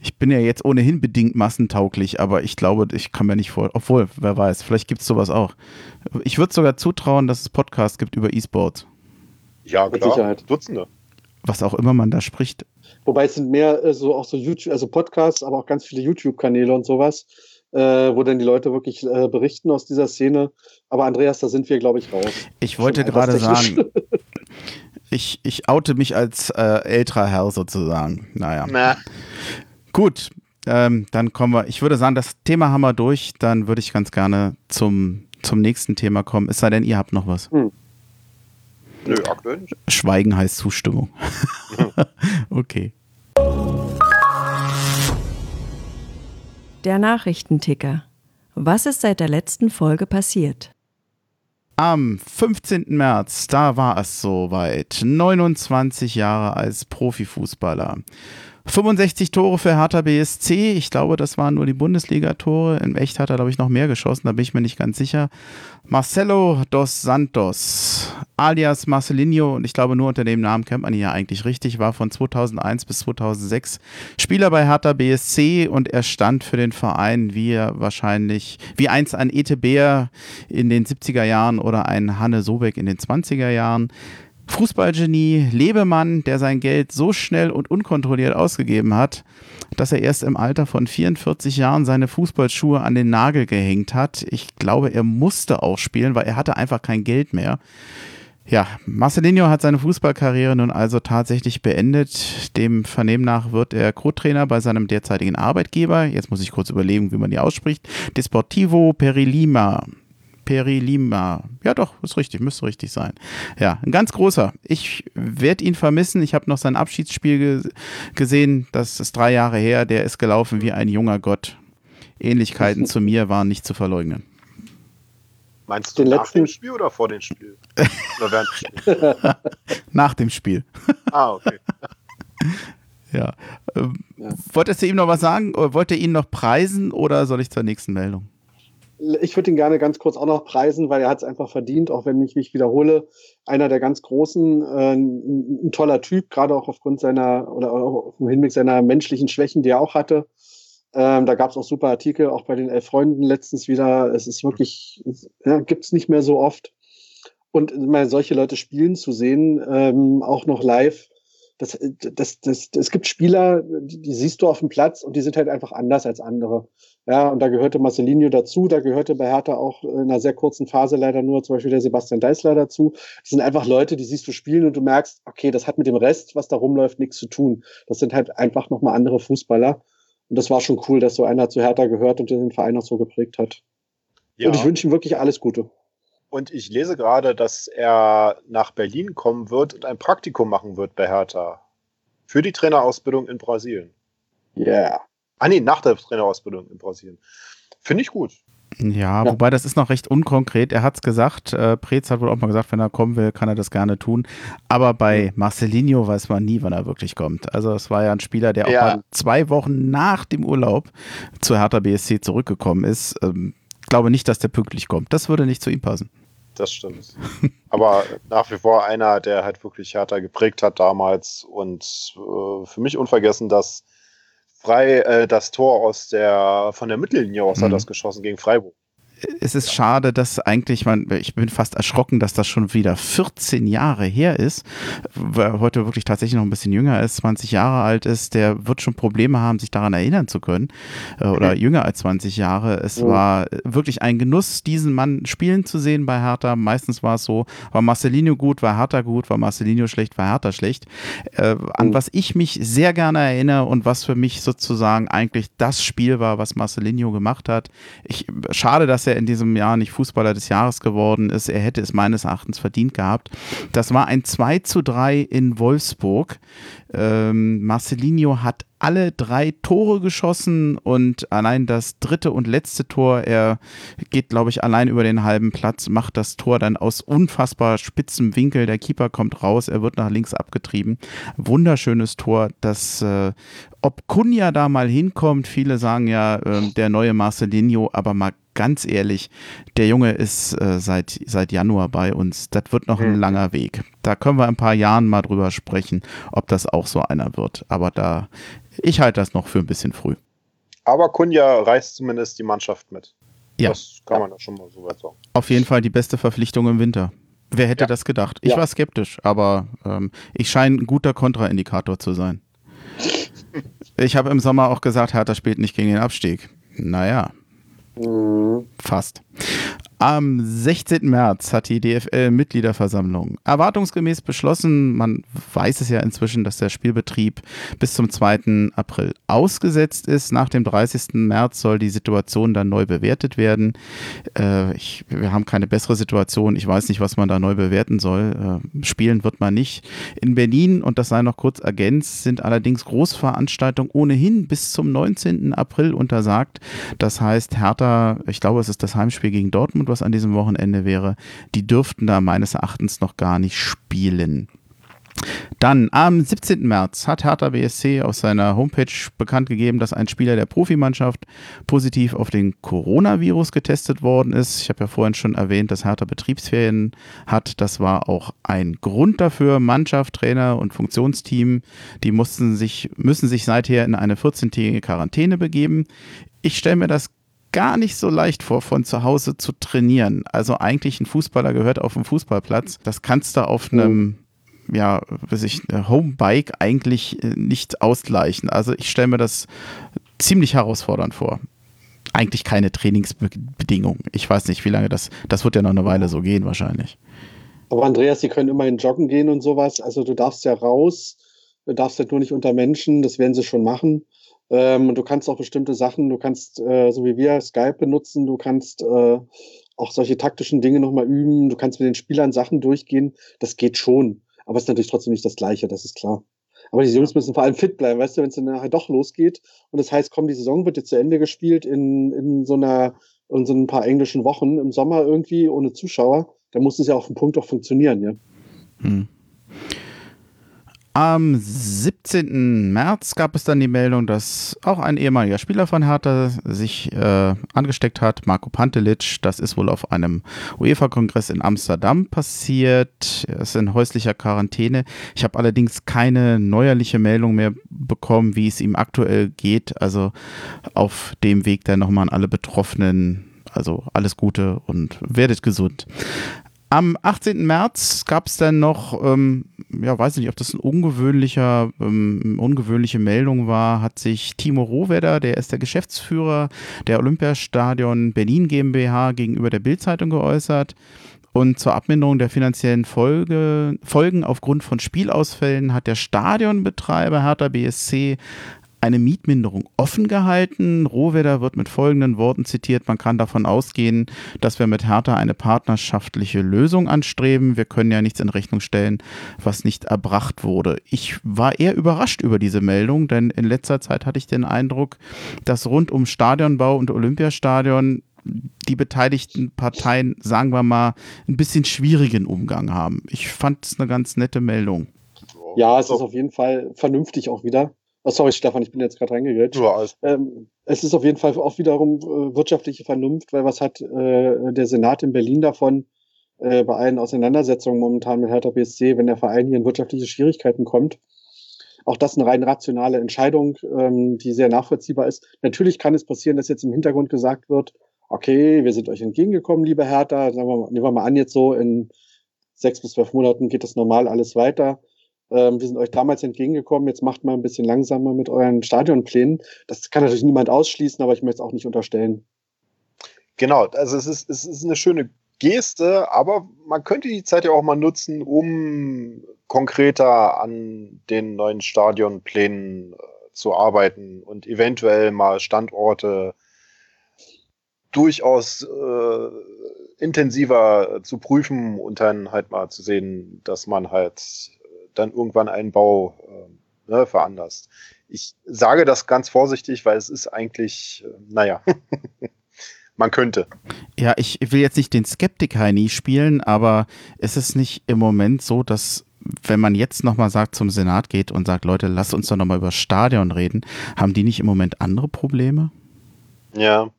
ich bin ja jetzt ohnehin bedingt massentauglich, aber ich glaube, ich kann mir nicht vor. Obwohl, wer weiß, vielleicht gibt es sowas auch. Ich würde sogar zutrauen, dass es Podcasts gibt über E-Sports. Ja, klar. Mit Sicherheit. Dutzende. Was auch immer man da spricht. Wobei es sind mehr äh, so auch so YouTube, also Podcasts, aber auch ganz viele YouTube-Kanäle und sowas, äh, wo dann die Leute wirklich äh, berichten aus dieser Szene. Aber Andreas, da sind wir, glaube ich, raus. Ich wollte gerade sagen, ich, ich oute mich als äh, älterer Herr sozusagen. Naja. Na. Gut, ähm, dann kommen wir. Ich würde sagen, das Thema haben wir durch. Dann würde ich ganz gerne zum, zum nächsten Thema kommen. Es sei denn, ihr habt noch was. Hm. Nö, aktuell nicht. Schweigen heißt Zustimmung. [LAUGHS] okay. Der Nachrichtenticker. Was ist seit der letzten Folge passiert? Am 15. März, da war es soweit. 29 Jahre als Profifußballer. 65 Tore für Hertha BSC. Ich glaube, das waren nur die Bundesliga-Tore. In echt hat er, glaube ich, noch mehr geschossen, da bin ich mir nicht ganz sicher. Marcelo dos Santos, alias Marcelinho, und ich glaube, nur unter dem Namen kennt man ihn ja eigentlich richtig, war von 2001 bis 2006 Spieler bei Hertha BSC und er stand für den Verein wie er wahrscheinlich, wie einst ein Ete Beer in den 70er Jahren oder ein Hanne Sobeck in den 20er Jahren. Fußballgenie, Lebemann, der sein Geld so schnell und unkontrolliert ausgegeben hat, dass er erst im Alter von 44 Jahren seine Fußballschuhe an den Nagel gehängt hat. Ich glaube, er musste auch spielen, weil er hatte einfach kein Geld mehr. Ja, Marcelinho hat seine Fußballkarriere nun also tatsächlich beendet. Dem Vernehmen nach wird er Co-Trainer bei seinem derzeitigen Arbeitgeber. Jetzt muss ich kurz überlegen, wie man die ausspricht. Desportivo Perilima. Perilima. Ja, doch, ist richtig, müsste richtig sein. Ja, ein ganz großer. Ich werde ihn vermissen. Ich habe noch sein Abschiedsspiel ge gesehen. Das ist drei Jahre her. Der ist gelaufen wie ein junger Gott. Ähnlichkeiten zu mir waren nicht zu verleugnen. Meinst du Den nach letzten... dem Spiel oder vor dem Spiel? [LAUGHS] Oder während dem Spiel? [LAUGHS] nach dem Spiel. [LAUGHS] Ah, okay. ja. Ähm, ja. Wolltest du ihm noch was sagen? Wollt ihr ihn noch preisen oder soll ich zur nächsten Meldung? Ich würde ihn gerne ganz kurz auch noch preisen, weil er hat es einfach verdient, auch wenn ich mich wiederhole. Einer der ganz großen, äh, ein, toller Typ, gerade auch aufgrund seiner oder auch im Hinblick seiner menschlichen Schwächen, die er auch hatte. Ähm, da gab es auch super Artikel, auch bei den Elf Freunden letztens wieder. Es ist wirklich, ja, gibt es nicht mehr so oft. Und mal solche Leute spielen zu sehen, ähm, auch noch live, das, das, das, das, es gibt Spieler, die, die, siehst du auf dem Platz und die sind halt einfach anders als andere. Ja, und da gehörte Marcelinho dazu, da gehörte bei Hertha auch in einer sehr kurzen Phase leider nur zum Beispiel der Sebastian Deißler dazu. Das sind einfach Leute, die siehst du spielen und du merkst, okay, das hat mit dem Rest, was da rumläuft, nichts zu tun. Das sind halt einfach nochmal andere Fußballer. Und das war schon cool, dass so einer zu Hertha gehört und den Verein auch so geprägt hat. Ja. Und ich wünsche ihm wirklich alles Gute. Und ich lese gerade, dass er nach Berlin kommen wird und ein Praktikum machen wird bei Hertha. Für die Trainerausbildung in Brasilien. Ja. Yeah. Ah nee, nach der Trainerausbildung in Brasilien. Finde ich gut. Ja, ja, wobei das ist noch recht unkonkret. Er hat es gesagt, äh, Preetz hat wohl auch mal gesagt, wenn er kommen will, kann er das gerne tun. Aber bei Marcelinho weiß man nie, wann er wirklich kommt. Also es war ja ein Spieler, der ja. auch zwei Wochen nach dem Urlaub zu Hertha BSC zurückgekommen ist. Ähm, glaube nicht, dass der pünktlich kommt. Das würde nicht zu ihm passen das stimmt. [LAUGHS] Aber nach wie vor einer, der halt wirklich härter geprägt hat damals und äh, für mich unvergessen, dass frei äh, das Tor aus der von der Mittellinie aus mhm. hat das geschossen gegen Freiburg. Es ist schade, dass eigentlich man, ich bin fast erschrocken, dass das schon wieder 14 Jahre her ist, weil er heute wirklich tatsächlich noch ein bisschen jünger ist, 20 Jahre alt ist, der wird schon Probleme haben, sich daran erinnern zu können äh, oder okay. jünger als 20 Jahre. Es oh. war wirklich ein Genuss, diesen Mann spielen zu sehen bei Hertha. Meistens war es so, war Marcelino gut, war Hertha gut, war Marcelino schlecht, war Hertha schlecht. Äh, an oh. was ich mich sehr gerne erinnere und was für mich sozusagen eigentlich das Spiel war, was Marcelino gemacht hat. Ich, schade, dass er in diesem Jahr nicht Fußballer des Jahres geworden ist. Er hätte es meines Erachtens verdient gehabt. Das war ein 2 zu 3 in Wolfsburg. Ähm, Marcelinho hat alle drei Tore geschossen und allein das dritte und letzte Tor, er geht, glaube ich, allein über den halben Platz, macht das Tor dann aus unfassbar spitzem Winkel. Der Keeper kommt raus, er wird nach links abgetrieben. Wunderschönes Tor, das äh, ob Kunja da mal hinkommt, viele sagen ja, äh, der neue Marcelinho, aber mal ganz ehrlich, der Junge ist äh, seit, seit Januar bei uns. Das wird noch ein mhm. langer Weg. Da können wir in ein paar Jahren mal drüber sprechen, ob das auch so einer wird. Aber da, ich halte das noch für ein bisschen früh. Aber Kunja reißt zumindest die Mannschaft mit. Ja. Das kann man ja schon mal so weit sagen. Auf jeden Fall die beste Verpflichtung im Winter. Wer hätte ja. das gedacht? Ich ja. war skeptisch, aber ähm, ich scheine ein guter Kontraindikator zu sein. ich habe im Sommer auch gesagt, Hertha spielt nicht gegen den Abstieg. Naja, Mhm. Fast. Am 16. März hat die DFL-Mitgliederversammlung erwartungsgemäß beschlossen, man weiß es ja inzwischen, dass der Spielbetrieb bis zum 2. April ausgesetzt ist. Nach dem 30. März soll die Situation dann neu bewertet werden. Äh, ich, wir haben keine bessere Situation. Ich weiß nicht, was man da neu bewerten soll. Äh, spielen wird man nicht. In Berlin, und das sei noch kurz ergänzt, sind allerdings Großveranstaltungen ohnehin bis zum 19. April untersagt. Das heißt, Hertha, ich glaube, es ist das Heimspiel gegen Dortmund Dortmund, was an diesem Wochenende wäre, die dürften da meines Erachtens noch gar nicht spielen. Dann am 17. März hat Hertha BSC auf seiner Homepage bekannt gegeben, dass ein Spieler der Profimannschaft positiv auf den Coronavirus getestet worden ist. Ich habe ja vorhin schon erwähnt, dass Hertha Betriebsferien hat. Das war auch ein Grund dafür. Mannschaft, Trainer und Funktionsteam, die mussten sich, müssen sich seither in eine 14-tägige Quarantäne begeben. Ich stelle mir das gar nicht so leicht vor, von zu Hause zu trainieren. Also eigentlich ein Fußballer gehört auf dem Fußballplatz. Das kannst du auf einem ja, weiß ich, Homebike eigentlich äh, nicht ausgleichen. Also ich stelle mir das ziemlich herausfordernd vor. Eigentlich keine Trainingsbedingungen. Ich weiß nicht, wie lange das, das wird ja noch eine Weile so gehen wahrscheinlich. Aber Andreas, die können immerhin joggen gehen und sowas. Also du darfst ja raus, du darfst halt nur nicht unter Menschen, das werden sie schon machen. Ähm, du kannst auch bestimmte Sachen, du kannst, äh, so wie wir, Skype benutzen, du kannst äh, auch solche taktischen Dinge nochmal üben, du kannst mit den Spielern Sachen durchgehen, das geht schon. Aber es ist natürlich trotzdem nicht das Gleiche, das ist klar. Aber die Jungs müssen vor allem fit bleiben, weißt du, wenn es dann nachher doch losgeht und das heißt, komm, die Saison wird jetzt zu Ende gespielt in, in so einer, in so ein paar englischen Wochen im Sommer irgendwie ohne Zuschauer, dann muss es ja auf den Punkt auch funktionieren, ja. Hm. Am 17. März gab es dann die Meldung, dass auch ein ehemaliger Spieler von Hertha sich äh, angesteckt hat, Marco Pantelic. Das ist wohl auf einem UEFA-Kongress in Amsterdam passiert. Er ist in häuslicher Quarantäne. Ich habe allerdings keine neuerliche Meldung mehr bekommen, wie es ihm aktuell geht. Also auf dem Weg dann nochmal an alle Betroffenen also alles Gute und werdet gesund. Am 18. März gab es dann noch, ähm, ja, weiß nicht, ob das ein ungewöhnlicher, ähm, ungewöhnliche Meldung war, hat sich Timo Rohwedder, der ist der Geschäftsführer der Olympiastadion Berlin GmbH gegenüber der Bildzeitung geäußert. Und zur Abminderung der finanziellen Folge, Folgen aufgrund von Spielausfällen hat der Stadionbetreiber Hertha BSC eine Mietminderung offen gehalten. Rohwedder wird mit folgenden Worten zitiert. Man kann davon ausgehen, dass wir mit Hertha eine partnerschaftliche Lösung anstreben. Wir können ja nichts in Rechnung stellen, was nicht erbracht wurde. Ich war eher überrascht über diese Meldung, denn in letzter Zeit hatte ich den Eindruck, dass rund um Stadionbau und Olympiastadion die beteiligten Parteien, sagen wir mal, ein bisschen schwierigen Umgang haben. Ich fand es eine ganz nette Meldung. Ja, es ist auf jeden Fall vernünftig auch wieder. Oh, sorry, Stefan, ich bin jetzt gerade reingegangen. Ja, ähm, es ist auf jeden Fall auch wiederum äh, wirtschaftliche Vernunft, weil was hat äh, der Senat in Berlin davon äh, bei allen Auseinandersetzungen momentan mit Hertha BSC, wenn der Verein hier in wirtschaftliche Schwierigkeiten kommt? Auch das eine rein rationale Entscheidung, ähm, die sehr nachvollziehbar ist. Natürlich kann es passieren, dass jetzt im Hintergrund gesagt wird, okay, wir sind euch entgegengekommen, liebe Hertha, wir, nehmen wir mal an, jetzt so in sechs bis zwölf Monaten geht das normal alles weiter. Ähm, wir sind euch damals entgegengekommen, jetzt macht mal ein bisschen langsamer mit euren Stadionplänen. Das kann natürlich niemand ausschließen, aber ich möchte es auch nicht unterstellen. Genau, also es ist, es ist eine schöne Geste, aber man könnte die Zeit ja auch mal nutzen, um konkreter an den neuen Stadionplänen äh, zu arbeiten und eventuell mal Standorte durchaus äh, intensiver zu prüfen und dann halt mal zu sehen, dass man halt dann irgendwann einen Bau äh, ne, veranlasst. Ich sage das ganz vorsichtig, weil es ist eigentlich, äh, naja, [LAUGHS] man könnte. Ja, ich will jetzt nicht den Skeptik-Heini spielen, aber ist es nicht im Moment so, dass wenn man jetzt nochmal sagt, zum Senat geht und sagt, Leute, lasst uns doch nochmal über Stadion reden, haben die nicht im Moment andere Probleme? Ja,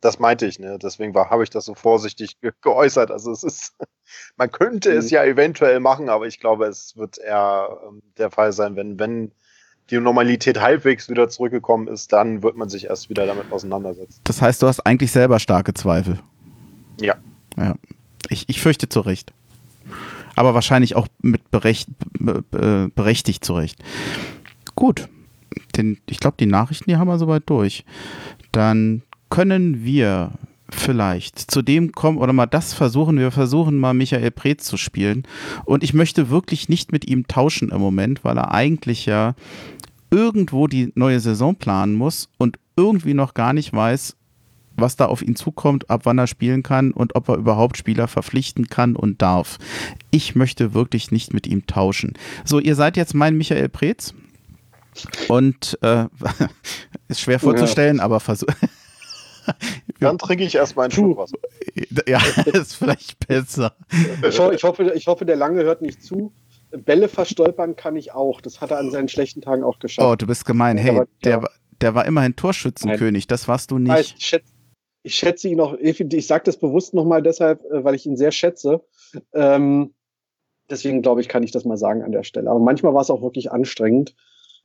das meinte ich, ne? Deswegen habe ich das so vorsichtig ge geäußert. Also es ist, [LAUGHS] man könnte mhm. es ja eventuell machen, aber ich glaube, es wird eher ähm, der Fall sein, wenn, wenn die Normalität halbwegs wieder zurückgekommen ist, dann wird man sich erst wieder damit auseinandersetzen. Das heißt, du hast eigentlich selber starke Zweifel. Ja. Ja. Ich, ich fürchte zu Recht. Aber wahrscheinlich auch mit berecht, berechtigt zu Recht. Gut. Den, ich glaube, die Nachrichten, die haben wir soweit durch. Dann können wir vielleicht zu dem kommen oder mal das versuchen. Wir versuchen mal Michael Preetz zu spielen. Und ich möchte wirklich nicht mit ihm tauschen im Moment, weil er eigentlich ja irgendwo die neue Saison planen muss und irgendwie noch gar nicht weiß, was da auf ihn zukommt, ab wann er spielen kann und ob er überhaupt Spieler verpflichten kann und darf. Ich möchte wirklich nicht mit ihm tauschen. So, ihr seid jetzt mein Michael Preetz. Und äh, [LAUGHS] ist schwer vorzustellen, ja. aber versuch. [LAUGHS] Dann trinke ich erstmal ein Schluck Wasser. Ja, [LAUGHS] ist vielleicht besser. Ich, ich, hoffe, ich hoffe, der Lange hört nicht zu. Bälle verstolpern kann ich auch. Das hat er an seinen schlechten Tagen auch geschafft. Oh, du bist gemein. Hey, der, der, war immerhin Torschützenkönig. Das warst du nicht. Ich schätze, ich schätze ihn auch, ich sage das bewusst nochmal deshalb, äh, weil ich ihn sehr schätze. Ähm, deswegen glaube ich, kann ich das mal sagen an der Stelle. Aber manchmal war es auch wirklich anstrengend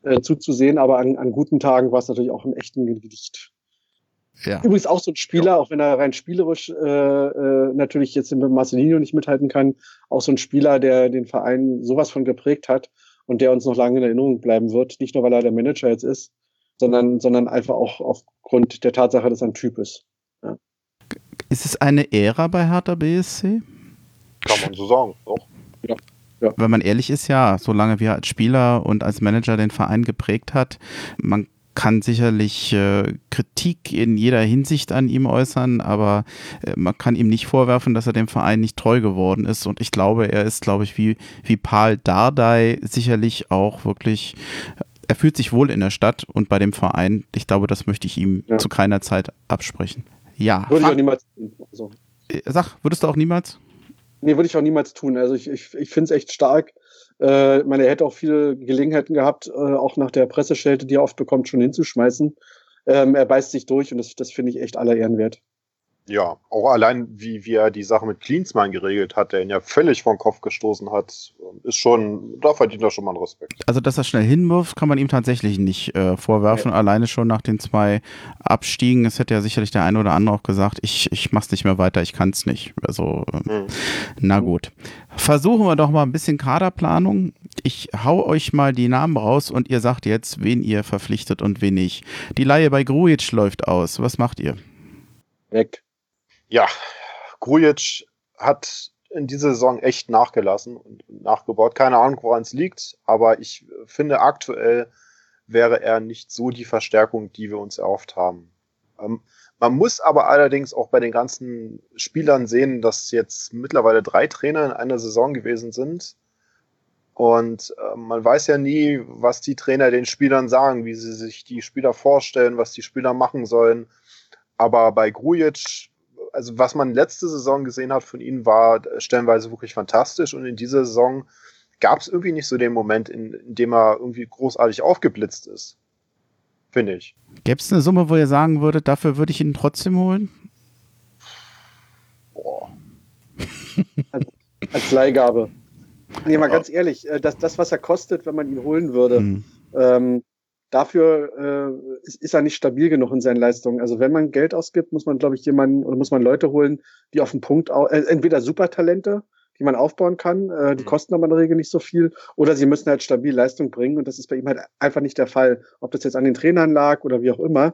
äh, zuzusehen, aber an, an guten Tagen war es natürlich auch ein echten Gedicht. Ja. Übrigens auch so ein Spieler, auch wenn er rein spielerisch äh, äh, natürlich jetzt mit Marcelinho nicht mithalten kann, auch so ein Spieler, der den Verein sowas von geprägt hat und der uns noch lange in Erinnerung bleiben wird. Nicht nur, weil er der Manager jetzt ist, sondern, sondern einfach auch aufgrund der Tatsache, dass er ein Typ ist. Ja. Ist es eine Ära bei Hertha BSC? Kann man so sagen, doch. Ja. Ja. Wenn man ehrlich ist, ja, solange wir als Spieler und als Manager den Verein geprägt hat, man kann sicherlich äh, Kritik in jeder Hinsicht an ihm äußern, aber äh, man kann ihm nicht vorwerfen, dass er dem Verein nicht treu geworden ist. Und ich glaube, er ist, glaube ich, wie, wie Paul Dardai sicherlich auch wirklich, er fühlt sich wohl in der Stadt und bei dem Verein. Ich glaube, das möchte ich ihm ja. zu keiner Zeit absprechen. Ja. Würde ich auch niemals tun. Also. Äh, sag, würdest du auch niemals? Nee, würde ich auch niemals tun. Also ich, ich, ich finde es echt stark, äh, ich meine, er hätte auch viele Gelegenheiten gehabt, äh, auch nach der Presseschelte, die er oft bekommt, schon hinzuschmeißen. Ähm, er beißt sich durch und das, das finde ich echt aller Ehren wert. Ja, auch allein, wie, wie er die Sache mit Klinsmann geregelt hat, der ihn ja völlig vom Kopf gestoßen hat, ist schon, da verdient er schon mal einen Respekt. Also, dass er schnell hinwirft, kann man ihm tatsächlich nicht äh, vorwerfen. Ja. Alleine schon nach den zwei Abstiegen, es hätte ja sicherlich der eine oder andere auch gesagt, ich, ich mach's nicht mehr weiter, ich kann's nicht. Also, äh, hm. na gut. Versuchen wir doch mal ein bisschen Kaderplanung. Ich hau euch mal die Namen raus und ihr sagt jetzt, wen ihr verpflichtet und wen nicht. Die Laie bei Grujic läuft aus. Was macht ihr? Weg ja, Grujic hat in dieser Saison echt nachgelassen und nachgebaut. Keine Ahnung, woran es liegt, aber ich finde aktuell wäre er nicht so die Verstärkung, die wir uns erhofft haben. Ähm, man muss aber allerdings auch bei den ganzen Spielern sehen, dass jetzt mittlerweile drei Trainer in einer Saison gewesen sind. Und äh, man weiß ja nie, was die Trainer den Spielern sagen, wie sie sich die Spieler vorstellen, was die Spieler machen sollen. Aber bei Grujic also was man letzte Saison gesehen hat von ihnen, war stellenweise wirklich fantastisch und in dieser Saison gab es irgendwie nicht so den Moment, in, in, dem er irgendwie großartig aufgeblitzt ist. Finde ich. Gäbe es eine Summe, wo ihr sagen würdet, dafür würde ich ihn trotzdem holen? Boah. [LAUGHS] als, als Leihgabe. Nee, mal ganz ehrlich, äh, das, das, was er kostet, wenn man ihn holen würde, mhm. ähm, dafür äh, ist, ist er nicht stabil genug in seinen Leistungen. Also wenn man Geld ausgibt, muss man, glaube ich, jemanden oder muss man Leute holen, die auf den Punkt, äh, entweder Supertalente, die man aufbauen kann, äh, die mhm. kosten aber in der Regel nicht so viel, oder sie müssen halt stabil Leistung bringen und das ist bei ihm halt einfach nicht der Fall. Ob das jetzt an den Trainern lag oder wie auch immer.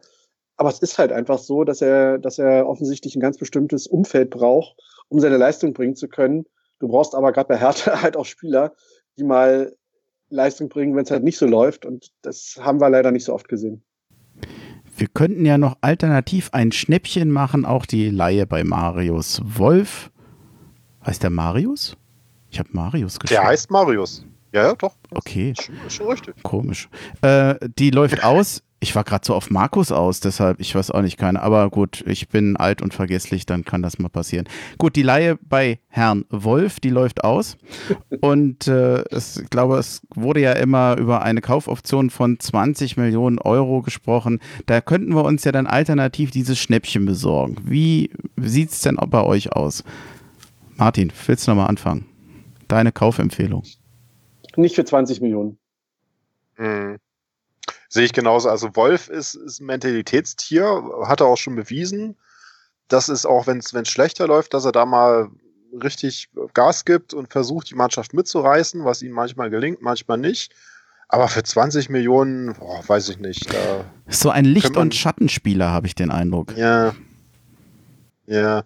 Aber es ist halt einfach so, dass er, dass er offensichtlich ein ganz bestimmtes Umfeld braucht, um seine Leistung bringen zu können. Du brauchst aber gerade bei Hertha [LAUGHS] halt auch Spieler, die mal Leistung bringen, wenn es halt nicht so läuft. Und das haben wir leider nicht so oft gesehen. Wir könnten ja noch alternativ ein Schnäppchen machen, auch die Laie bei Marius Wolf. Heißt der Marius? Ich habe Marius geschrieben. Der heißt Marius. Ja, ja, doch. Okay. Schon, schon richtig. Komisch. Äh, die läuft aus ich war gerade so auf Markus aus, deshalb, ich weiß auch nicht keine. Aber gut, ich bin alt und vergesslich, dann kann das mal passieren. Gut, die Laie bei Herrn Wolf, die läuft aus. Und äh, es, ich glaube, es wurde ja immer über eine Kaufoption von 20 Millionen Euro gesprochen. Da könnten wir uns ja dann alternativ dieses Schnäppchen besorgen. Wie sieht es denn bei euch aus? Martin, willst du nochmal anfangen? Deine Kaufempfehlung. Nicht für 20 Millionen. Mhm. Sehe ich genauso. Also Wolf ist, ist ein Mentalitätstier, hat er auch schon bewiesen. Das ist auch, wenn es schlechter läuft, dass er da mal richtig Gas gibt und versucht, die Mannschaft mitzureißen, was ihm manchmal gelingt, manchmal nicht. Aber für 20 Millionen, boah, weiß ich nicht. So ein Licht- und Schattenspieler, habe ich den Eindruck. Ja. Ja.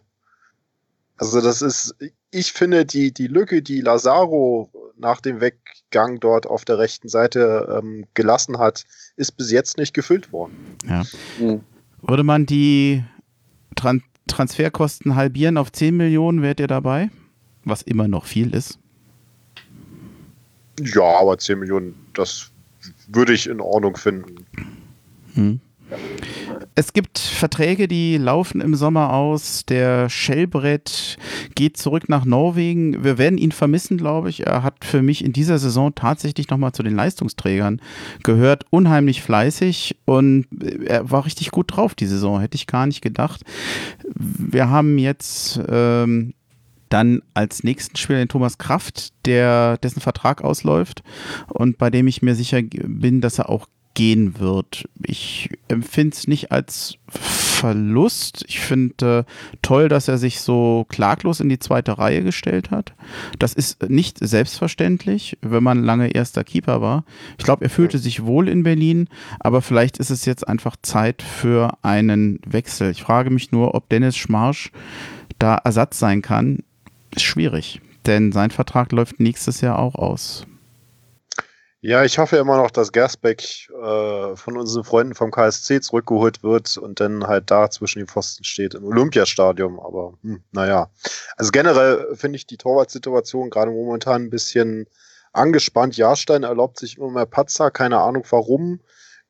Also das ist, ich finde, die, die Lücke, die Lazaro nach dem Weggang dort auf der rechten Seite ähm, gelassen hat, ist bis jetzt nicht gefüllt worden. Ja. Mhm. Würde man die Tran Transferkosten halbieren auf 10 Millionen, wärt ihr dabei? Was immer noch viel ist. Ja, aber 10 Millionen, das würde ich in Ordnung finden. Hm. Es gibt Verträge, die laufen im Sommer aus. Der Shellbrett geht zurück nach Norwegen. Wir werden ihn vermissen, glaube ich. Er hat für mich in dieser Saison tatsächlich nochmal zu den Leistungsträgern gehört. Unheimlich fleißig und er war richtig gut drauf die Saison. Hätte ich gar nicht gedacht. Wir haben jetzt ähm, dann als nächsten Spieler den Thomas Kraft, der, dessen Vertrag ausläuft und bei dem ich mir sicher bin, dass er auch gehen wird. Ich empfinde es nicht als Verlust. Ich finde äh, toll, dass er sich so klaglos in die zweite Reihe gestellt hat. Das ist nicht selbstverständlich, wenn man lange erster Keeper war. Ich glaube, er fühlte sich wohl in Berlin, aber vielleicht ist es jetzt einfach Zeit für einen Wechsel. Ich frage mich nur, ob Dennis Schmarsch da Ersatz sein kann. Ist schwierig, denn sein Vertrag läuft nächstes Jahr auch aus. Ja, ich hoffe immer noch, dass Gersbeck äh, von unseren Freunden vom KSC zurückgeholt wird und dann halt da zwischen den Pfosten steht im Olympiastadion. Aber hm, naja. Also generell finde ich die Torwartsituation gerade momentan ein bisschen angespannt. Jahrstein erlaubt sich immer mehr Patzer, keine Ahnung warum.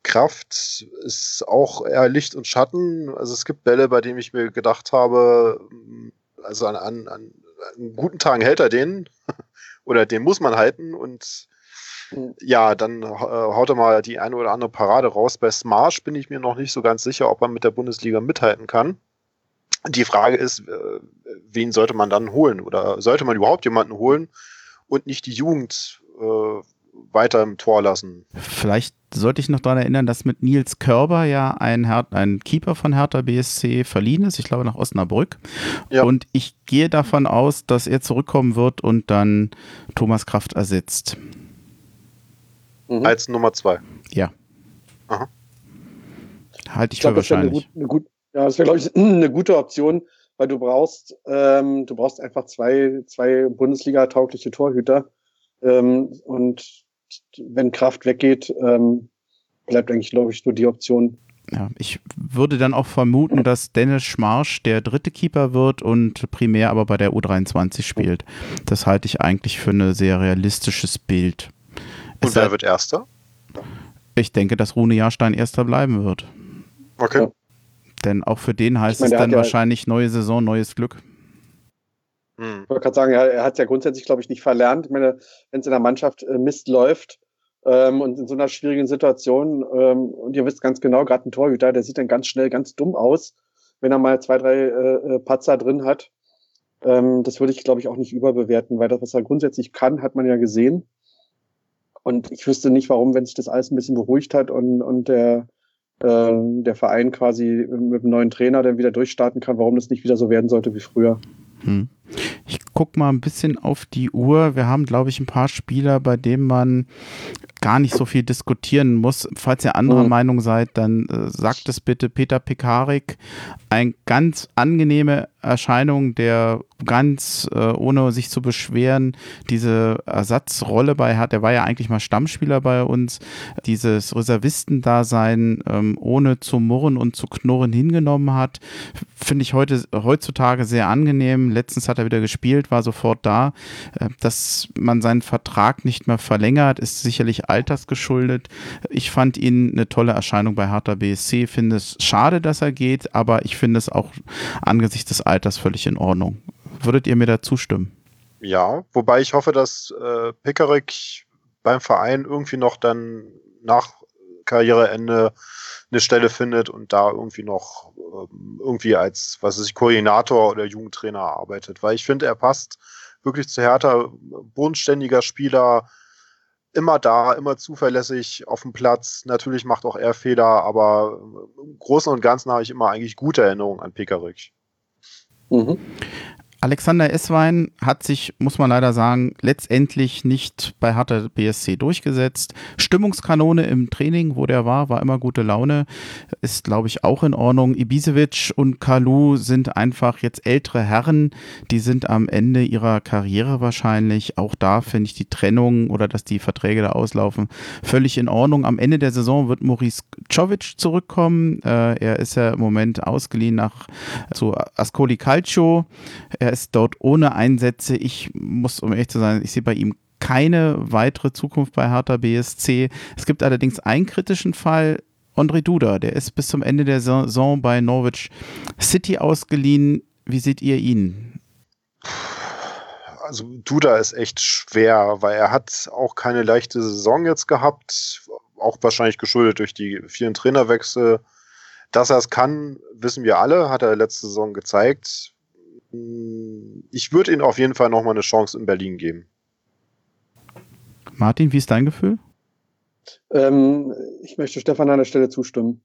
Kraft ist auch eher Licht und Schatten. Also es gibt Bälle, bei denen ich mir gedacht habe, also an, an, an guten Tagen hält er den [LAUGHS] oder den muss man halten und ja, dann äh, haut er mal die eine oder andere Parade raus. Bei Smarsh bin ich mir noch nicht so ganz sicher, ob er mit der Bundesliga mithalten kann. Die Frage ist, äh, wen sollte man dann holen? Oder sollte man überhaupt jemanden holen und nicht die Jugend äh, weiter im Tor lassen? Vielleicht sollte ich noch daran erinnern, dass mit Nils Körber ja ein, Her ein Keeper von Hertha BSC verliehen ist, ich glaube nach Osnabrück. Ja. Und ich gehe davon aus, dass er zurückkommen wird und dann Thomas Kraft ersetzt. Mhm. Als Nummer zwei. Ja. Aha. Halte ich, ich glaub, für wahrscheinlich. Eine gut, ja, das wäre, glaube ich, [CLEARS THROAT] eine gute Option, weil du brauchst, ähm, du brauchst einfach zwei, zwei Bundesliga-taugliche Torhüter. Ähm, und wenn Kraft weggeht, ähm, bleibt eigentlich, glaube ich, nur die Option. Ja, ich würde dann auch vermuten, dass Dennis Schmarsch der dritte Keeper wird und primär aber bei der U23 spielt. Das halte ich eigentlich für ein sehr realistisches Bild. Und wer wird Erster? Ich denke, dass Rune Jahrstein Erster bleiben wird. Okay. Denn auch für den heißt meine, es dann wahrscheinlich ja neue Saison, neues Glück. Hm. Ich wollte gerade sagen, er, er hat es ja grundsätzlich, glaube ich, nicht verlernt. Ich meine, wenn es in der Mannschaft äh, Mist läuft ähm, und in so einer schwierigen Situation, ähm, und ihr wisst ganz genau, gerade ein Torhüter, der sieht dann ganz schnell ganz dumm aus, wenn er mal zwei, drei äh, äh Patzer drin hat. Ähm, das würde ich, glaube ich, auch nicht überbewerten, weil das, was er grundsätzlich kann, hat man ja gesehen. Und ich wüsste nicht, warum, wenn sich das alles ein bisschen beruhigt hat und, und der, äh, der Verein quasi mit einem neuen Trainer dann wieder durchstarten kann, warum das nicht wieder so werden sollte wie früher. Hm. Ich gucke mal ein bisschen auf die Uhr. Wir haben, glaube ich, ein paar Spieler, bei denen man gar nicht so viel diskutieren muss. Falls ihr anderer mhm. Meinung seid, dann äh, sagt es bitte. Peter Pekarik, ein ganz angenehme Erscheinung, der ganz, äh, ohne sich zu beschweren, diese Ersatzrolle bei hat. Der war ja eigentlich mal Stammspieler bei uns. Dieses Reservistendasein ähm, ohne zu murren und zu knurren hingenommen hat, finde ich heute heutzutage sehr angenehm. Letztens hat er wieder gespielt, war sofort da. Äh, dass man seinen Vertrag nicht mehr verlängert, ist sicherlich altersgeschuldet. Ich fand ihn eine tolle Erscheinung bei Hertha BSC. Finde es schade, dass er geht, aber ich finde es auch angesichts des Alters völlig in Ordnung. Würdet ihr mir da zustimmen? Ja, wobei ich hoffe, dass äh, Pickerick beim Verein irgendwie noch dann nach Karriereende eine Stelle findet und da irgendwie noch ähm, irgendwie als, was weiß ich, Koordinator oder Jugendtrainer arbeitet. Weil ich finde, er passt wirklich zu Hertha, bodenständiger Spieler, immer da, immer zuverlässig auf dem Platz. Natürlich macht auch er Fehler, aber im Großen und Ganzen habe ich immer eigentlich gute Erinnerungen an Pekarik. Mhm. Alexander Esswein hat sich, muss man leider sagen, letztendlich nicht bei Hertha BSC durchgesetzt. Stimmungskanone im Training, wo der war, war immer gute Laune. Ist, glaube ich, auch in Ordnung. Ibisevic und Kalu sind einfach jetzt ältere Herren. Die sind am Ende ihrer Karriere wahrscheinlich. Auch da finde ich die Trennung oder dass die Verträge da auslaufen völlig in Ordnung. Am Ende der Saison wird Maurice Czovic zurückkommen. Äh, er ist ja im Moment ausgeliehen nach zu Ascoli Calcio. Er ist dort ohne Einsätze. Ich muss, um ehrlich zu sein, ich sehe bei ihm keine weitere Zukunft bei Hertha BSC. Es gibt allerdings einen kritischen Fall. André Duda, der ist bis zum Ende der Saison bei Norwich City ausgeliehen. Wie seht ihr ihn? Also Duda ist echt schwer, weil er hat auch keine leichte Saison jetzt gehabt, auch wahrscheinlich geschuldet durch die vielen Trainerwechsel. Dass er es kann, wissen wir alle, hat er letzte Saison gezeigt ich würde ihnen auf jeden Fall nochmal eine Chance in Berlin geben. Martin, wie ist dein Gefühl? Ähm, ich möchte Stefan an der Stelle zustimmen.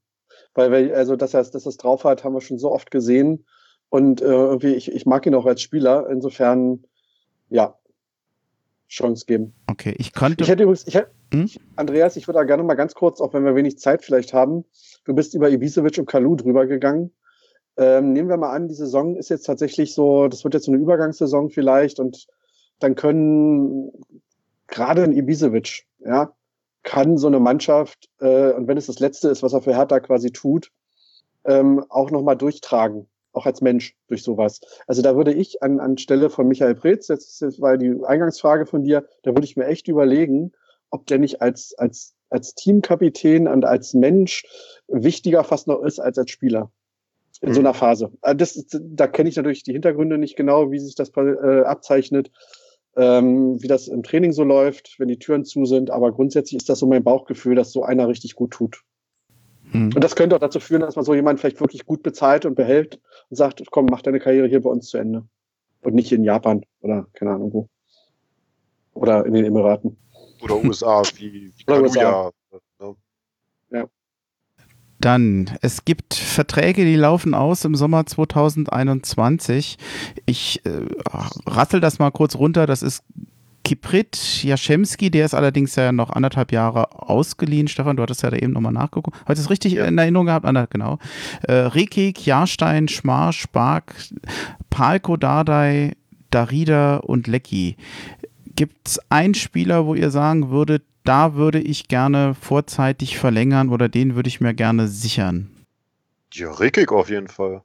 Weil, also, dass er, dass er es drauf hat, haben wir schon so oft gesehen. Und äh, irgendwie, ich, ich mag ihn auch als Spieler. Insofern, ja, Chance geben. Okay, ich könnte. Ich hätte übrigens, ich hätte, hm? Andreas, ich würde da gerne mal ganz kurz, auch wenn wir wenig Zeit vielleicht haben, du bist über Ibisevic und Kalu drüber gegangen. Ähm, nehmen wir mal an, die Saison ist jetzt tatsächlich so, das wird jetzt so eine Übergangssaison vielleicht und dann können gerade ein Ibisevic, ja, kann so eine Mannschaft, äh, und wenn es das Letzte ist, was er für Hertha quasi tut, ähm, auch nochmal durchtragen, auch als Mensch durch sowas. Also da würde ich an, an Stelle von Michael Preetz, jetzt, jetzt war die Eingangsfrage von dir, da würde ich mir echt überlegen, ob der nicht als, als, als Teamkapitän und als Mensch wichtiger fast noch ist als als Spieler in so einer Phase. Äh, das, da kenne ich natürlich die Hintergründe nicht genau, wie sich das äh, abzeichnet, ähm, wie das im Training so läuft, wenn die Türen zu sind. Aber grundsätzlich ist das so mein Bauchgefühl, dass so einer richtig gut tut. Hm. Und das könnte auch dazu führen, dass man so jemanden vielleicht wirklich gut bezahlt und behält und sagt, komm, mach deine Karriere hier bei uns zu Ende. Und nicht in Japan oder keine Ahnung wo. Oder in den Emiraten. Oder USA, wie, wie Kaluja. Dann, es gibt Verträge, die laufen aus im Sommer 2021. Ich äh, rattel das mal kurz runter. Das ist Kiprit Jaschemski, der ist allerdings ja noch anderthalb Jahre ausgeliehen. Stefan, du hattest ja da eben nochmal nachgeguckt. Hast du es richtig in Erinnerung gehabt? Ah, genau. Äh, Rekik, Jahrstein, Schmar, Spark, Palko, Dardai, Darida und Lecky. Gibt es einen Spieler, wo ihr sagen würdet, da würde ich gerne vorzeitig verlängern oder den würde ich mir gerne sichern. Ja, Rekik auf jeden Fall.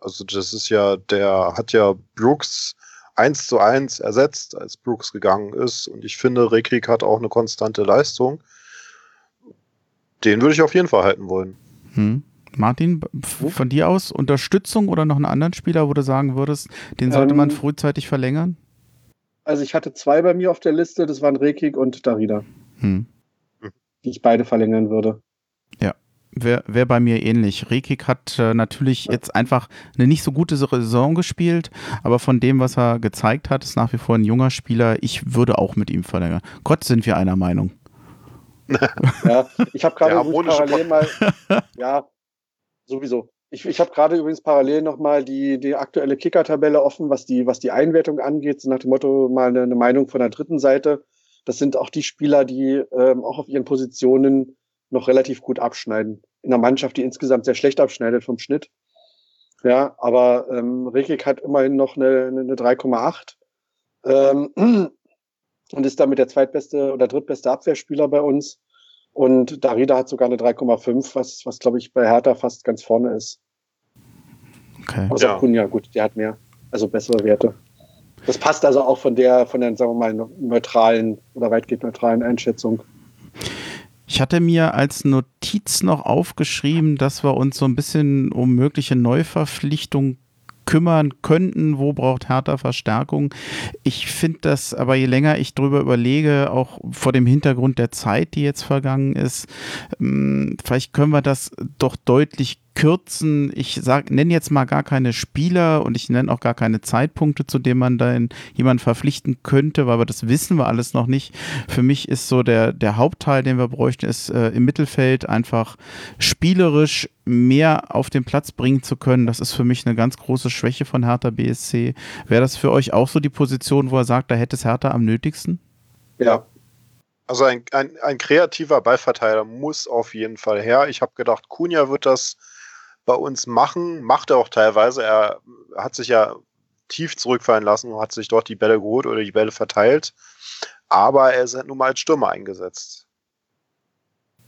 Also das ist ja, der hat ja Brooks eins zu eins ersetzt, als Brooks gegangen ist. Und ich finde, Rekik hat auch eine konstante Leistung. Den würde ich auf jeden Fall halten wollen. Hm. Martin, von dir aus Unterstützung oder noch einen anderen Spieler, wo du sagen würdest, den sollte ähm, man frühzeitig verlängern? Also ich hatte zwei bei mir auf der Liste, das waren Rekik und Darida. Hm. Die ich beide verlängern würde. Ja. wäre wär bei mir ähnlich. Rekik hat äh, natürlich jetzt einfach eine nicht so gute Saison gespielt, aber von dem, was er gezeigt hat, ist nach wie vor ein junger Spieler. Ich würde auch mit ihm verlängern. Gott, sind wir einer Meinung. ja, ich habe [LAUGHS] gerade parallel mal, ja, sowieso. Ich, ich habe gerade übrigens parallel nochmal die, die aktuelle Kicker-Tabelle offen, was die, was die Einwertung angeht, so nach dem Motto mal eine, eine Meinung von der dritten Seite. Das sind auch die Spieler, die ähm, auch auf ihren Positionen noch relativ gut abschneiden. In einer Mannschaft, die insgesamt sehr schlecht abschneidet vom Schnitt. Ja, aber ähm, Rekik hat immerhin noch eine, eine 3,8 ähm, [CLEARS THROAT] und ist damit der zweitbeste oder drittbeste Abwehrspieler bei uns. Und Darida hat sogar eine 3,5, was, was glaube ich bei Hertha fast ganz vorne ist. Okay. Außer ja. Kunja, gut, der hat mehr, also bessere Werte. Das passt also auch von der, von der, sagen wir mal, neutralen oder weitgehend neutralen Einschätzung. Ich hatte mir als Notiz noch aufgeschrieben, dass wir uns so ein bisschen um mögliche Neuverpflichtungen kümmern könnten, wo braucht Hertha Verstärkung. Ich finde das aber je länger ich drüber überlege, auch vor dem Hintergrund der Zeit, die jetzt vergangen ist, ähm, vielleicht können wir das doch deutlich kürzen. Ich nenne jetzt mal gar keine Spieler und ich nenne auch gar keine Zeitpunkte, zu denen man dann jemanden verpflichten könnte, weil wir das wissen wir alles noch nicht. Für mich ist so der, der Hauptteil, den wir bräuchten, ist äh, im Mittelfeld einfach spielerisch mehr auf den Platz bringen zu können. Das ist für mich eine ganz große Schwäche von Hertha BSC. Wäre das für euch auch so die Position, wo er sagt, da hätte es Hertha am nötigsten? Ja, also ein, ein, ein, kreativer Ballverteiler muss auf jeden Fall her. Ich habe gedacht, Kunja wird das bei uns machen. Macht er auch teilweise. Er hat sich ja tief zurückfallen lassen und hat sich dort die Bälle geholt oder die Bälle verteilt. Aber er ist halt nun mal als Stürmer eingesetzt.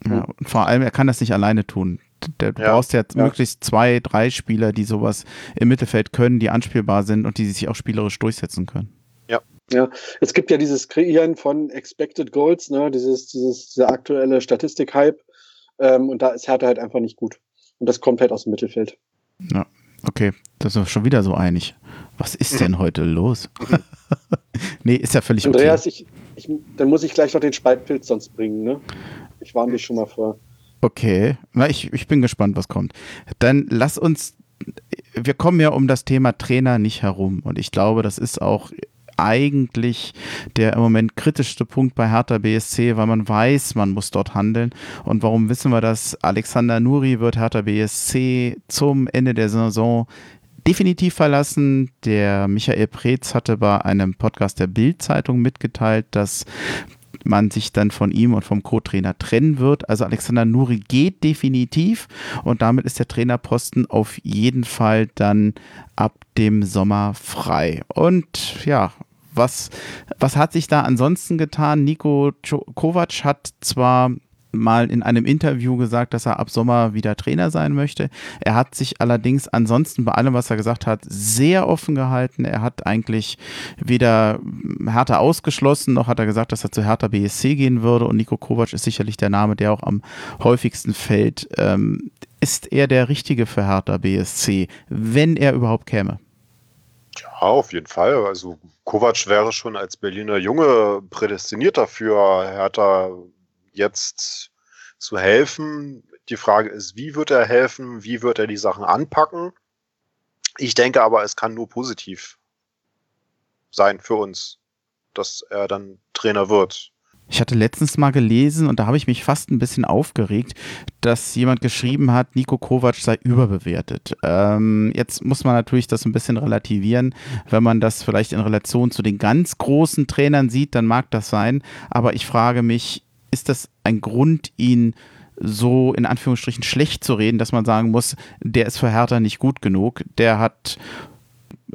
Ja, und vor allem, er kann das nicht alleine tun. Du ja, brauchst ja, ja möglichst zwei, drei Spieler, die sowas im Mittelfeld können, die anspielbar sind und die sich auch spielerisch durchsetzen können. Ja. Ja, es gibt ja dieses Kreieren von Expected Goals, ne, dieses, dieses, dieser aktuelle Statistik-Hype. Ähm, und da ist Hertha halt einfach nicht gut. Und das kommt halt aus dem Mittelfeld. Ja, okay. Das ist schon wieder so einig. Was ist denn heute los? [LAUGHS] nee, ist ja völlig Andreas, okay. ich, ich, dann muss ich gleich noch den Spaltpilz sonst bringen, ne? Ich warne dich schon mal vor. Okay, na, ich, ich bin gespannt, was kommt. Dann lass uns, wir kommen ja um das Thema Trainer nicht herum. Und ich glaube, das ist auch eigentlich der im Moment kritischste Punkt bei Hertha BSC, weil man weiß, man muss dort handeln. Und warum wissen wir das? Alexander Nuri wird Hertha BSC zum Ende der Saison definitiv verlassen. Der Michael Preetz hatte bei einem Podcast der Bild-Zeitung mitgeteilt, dass man sich dann von ihm und vom Co-Trainer trennen wird. Also Alexander Nuri geht definitiv und damit ist der Trainerposten auf jeden Fall dann ab dem Sommer frei. Und ja, was, was hat sich da ansonsten getan? Nico Kovac hat zwar mal in einem Interview gesagt, dass er ab Sommer wieder Trainer sein möchte. Er hat sich allerdings ansonsten bei allem, was er gesagt hat, sehr offen gehalten. Er hat eigentlich weder Hertha ausgeschlossen, noch hat er gesagt, dass er zu Hertha BSC gehen würde. Und Nico Kovac ist sicherlich der Name, der auch am häufigsten fällt. Ähm, ist er der Richtige für Hertha BSC, wenn er überhaupt käme? Ja, auf jeden Fall. Also Kovac wäre schon als Berliner Junge prädestiniert dafür, Hertha jetzt zu helfen. Die Frage ist, wie wird er helfen? Wie wird er die Sachen anpacken? Ich denke aber, es kann nur positiv sein für uns, dass er dann Trainer wird. Ich hatte letztens mal gelesen und da habe ich mich fast ein bisschen aufgeregt, dass jemand geschrieben hat, Nico Kovac sei überbewertet. Ähm, jetzt muss man natürlich das ein bisschen relativieren. Wenn man das vielleicht in Relation zu den ganz großen Trainern sieht, dann mag das sein. Aber ich frage mich, ist das ein Grund, ihn so in Anführungsstrichen schlecht zu reden, dass man sagen muss, der ist für Hertha nicht gut genug. Der hat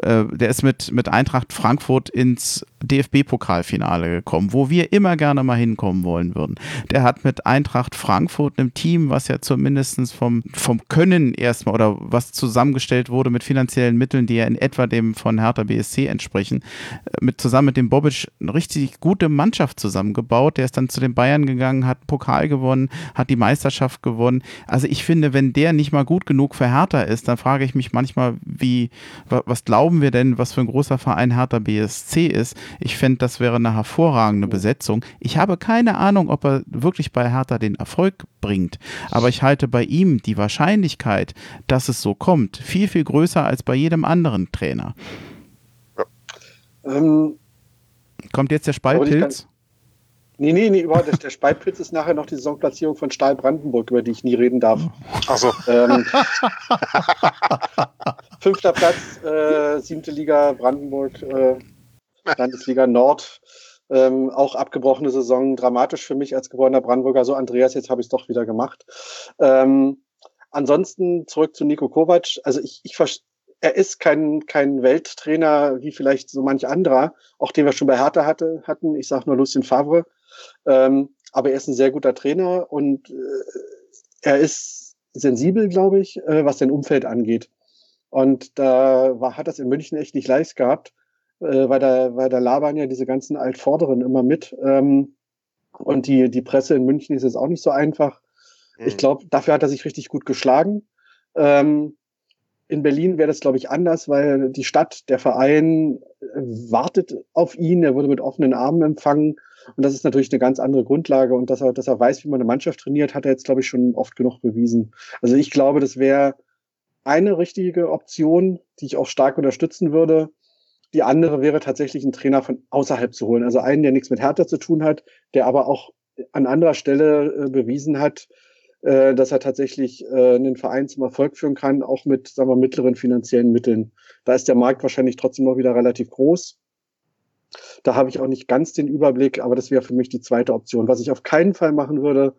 äh, der ist mit, mit Eintracht Frankfurt ins DFB-Pokalfinale gekommen, wo wir immer gerne mal hinkommen wollen würden. Der hat mit Eintracht Frankfurt einem Team, was ja zumindest vom, vom Können erstmal oder was zusammengestellt wurde mit finanziellen Mitteln, die ja in etwa dem von Hertha BSC entsprechen, äh, mit zusammen mit dem Bobic eine richtig gute Mannschaft zusammengebaut. Der ist dann zu den Bayern gegangen, hat Pokal gewonnen, hat die Meisterschaft gewonnen. Also ich finde, wenn der nicht mal gut genug für Hertha ist, dann frage ich mich manchmal, wie, was glauben wir denn, was für ein großer Verein Hertha BSC ist? Ich fände, das wäre eine hervorragende Besetzung. Ich habe keine Ahnung, ob er wirklich bei Hertha den Erfolg bringt. Aber ich halte bei ihm die Wahrscheinlichkeit, dass es so kommt, viel, viel größer als bei jedem anderen Trainer. Ähm, Kommt jetzt der Spaltpilz? Nee, nee, nee, überhaupt. Der Spaltpilz ist nachher noch die Saisonplatzierung von Stahl Brandenburg, über die ich nie reden darf. Achso. Ähm, [LAUGHS] fünfter Platz, äh, siebte Liga Brandenburg, äh, Landesliga Nord. Ähm, auch abgebrochene Saison, dramatisch für mich als geborener Brandenburger. So, Andreas, jetzt habe ich es doch wieder gemacht. Ähm, ansonsten zurück zu Nico Kovac. Also ich, ich er ist kein, kein Welttrainer wie vielleicht so manch anderer, auch den wir schon bei Hertha hatte, hatten. Ich sage nur Lucien Favre. Ähm, aber er ist ein sehr guter Trainer und äh, er ist sensibel, glaube ich, äh, was sein Umfeld angeht. Und da war, hat das in München echt nicht leicht gehabt, äh, weil, da, weil da labern ja diese ganzen Altvorderen immer mit. Ähm, und die, die Presse in München ist jetzt auch nicht so einfach. Mhm. Ich glaube, dafür hat er sich richtig gut geschlagen. Ähm, in Berlin wäre das, glaube ich, anders, weil die Stadt, der Verein wartet auf ihn. Er wurde mit offenen Armen empfangen. Und das ist natürlich eine ganz andere Grundlage. Und dass er, dass er weiß, wie man eine Mannschaft trainiert, hat er jetzt, glaube ich, schon oft genug bewiesen. Also ich glaube, das wäre eine richtige Option, die ich auch stark unterstützen würde. Die andere wäre tatsächlich einen Trainer von außerhalb zu holen. Also einen, der nichts mit Hertha zu tun hat, der aber auch an anderer Stelle äh, bewiesen hat, äh, dass er tatsächlich äh, einen Verein zum Erfolg führen kann, auch mit, sagen wir, mittleren finanziellen Mitteln. Da ist der Markt wahrscheinlich trotzdem noch wieder relativ groß. Da habe ich auch nicht ganz den Überblick, aber das wäre für mich die zweite Option. Was ich auf keinen Fall machen würde,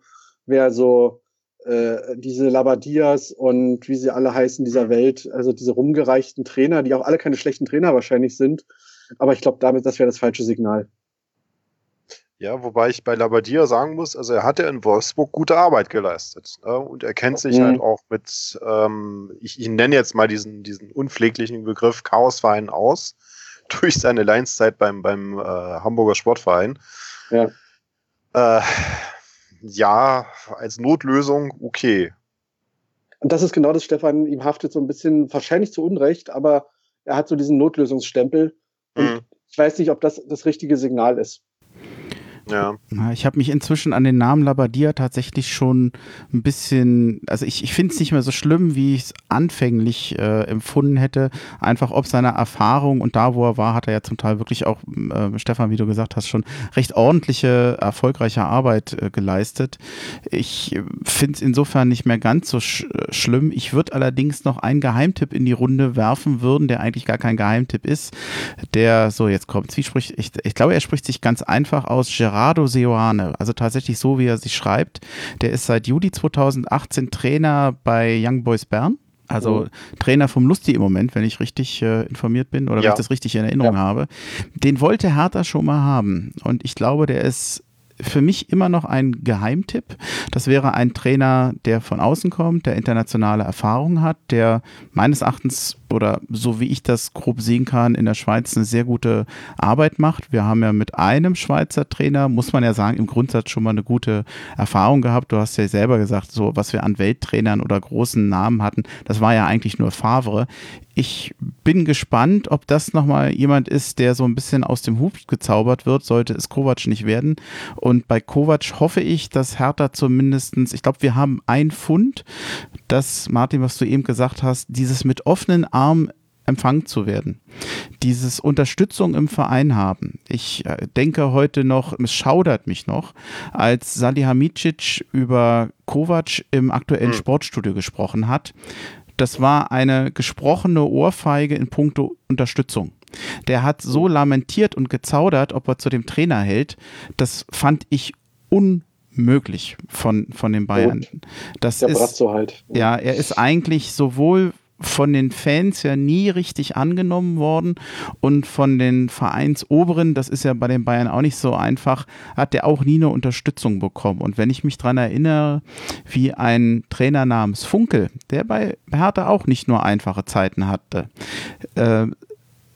wäre so äh, diese Labadias und wie sie alle heißen dieser Welt, also diese rumgereichten Trainer, die auch alle keine schlechten Trainer wahrscheinlich sind. Aber ich glaube, damit, das wäre das falsche Signal. Ja, wobei ich bei Labadia sagen muss, also er hat ja in Wolfsburg gute Arbeit geleistet. Ne? Und er kennt sich mhm. halt auch mit, ähm, ich, ich nenne jetzt mal diesen, diesen unpfleglichen Begriff Chaosverein aus [LAUGHS] durch seine Leinszeit beim, beim äh, Hamburger Sportverein. Ja. Äh, ja, als Notlösung okay. Und das ist genau das, Stefan, ihm haftet so ein bisschen, wahrscheinlich zu Unrecht, aber er hat so diesen Notlösungsstempel. Und mhm. ich weiß nicht, ob das das richtige Signal ist. Ja. Ich habe mich inzwischen an den Namen Labadia tatsächlich schon ein bisschen, also ich, ich finde es nicht mehr so schlimm, wie ich es anfänglich äh, empfunden hätte. Einfach ob seiner Erfahrung und da, wo er war, hat er ja zum Teil wirklich auch, äh, Stefan, wie du gesagt hast, schon recht ordentliche, erfolgreiche Arbeit äh, geleistet. Ich finde es insofern nicht mehr ganz so sch schlimm. Ich würde allerdings noch einen Geheimtipp in die Runde werfen würden, der eigentlich gar kein Geheimtipp ist. Der, so jetzt kommt, wie spricht, ich, ich glaube, er spricht sich ganz einfach aus, Gerard Gerardo Seoane, also tatsächlich so, wie er sich schreibt. Der ist seit Juli 2018 Trainer bei Young Boys Bern. Also oh. Trainer vom Lusti im Moment, wenn ich richtig äh, informiert bin oder ja. wenn ich das richtig in Erinnerung ja. habe. Den wollte Hertha schon mal haben. Und ich glaube, der ist für mich immer noch ein Geheimtipp. Das wäre ein Trainer, der von außen kommt, der internationale Erfahrung hat, der meines Erachtens oder so wie ich das grob sehen kann, in der Schweiz eine sehr gute Arbeit macht. Wir haben ja mit einem Schweizer Trainer, muss man ja sagen, im Grundsatz schon mal eine gute Erfahrung gehabt. Du hast ja selber gesagt, so was wir an Welttrainern oder großen Namen hatten, das war ja eigentlich nur Favre ich bin gespannt, ob das nochmal jemand ist, der so ein bisschen aus dem Hub gezaubert wird, sollte es Kovac nicht werden. Und bei Kovac hoffe ich, dass Hertha zumindestens, ich glaube, wir haben ein Fund, das, Martin, was du eben gesagt hast, dieses mit offenen Armen empfangen zu werden. Dieses Unterstützung im Verein haben. Ich äh, denke heute noch, es schaudert mich noch, als Salihamidzic über Kovac im aktuellen hm. Sportstudio gesprochen hat das war eine gesprochene Ohrfeige in puncto Unterstützung. Der hat so lamentiert und gezaudert, ob er zu dem Trainer hält. Das fand ich unmöglich von, von den Bayern. Das Der ist, halt. Ja, er ist eigentlich sowohl von den Fans ja nie richtig angenommen worden und von den Vereinsoberen, das ist ja bei den Bayern auch nicht so einfach, hat der auch nie eine Unterstützung bekommen. Und wenn ich mich daran erinnere, wie ein Trainer namens Funkel, der bei Hertha auch nicht nur einfache Zeiten hatte, äh,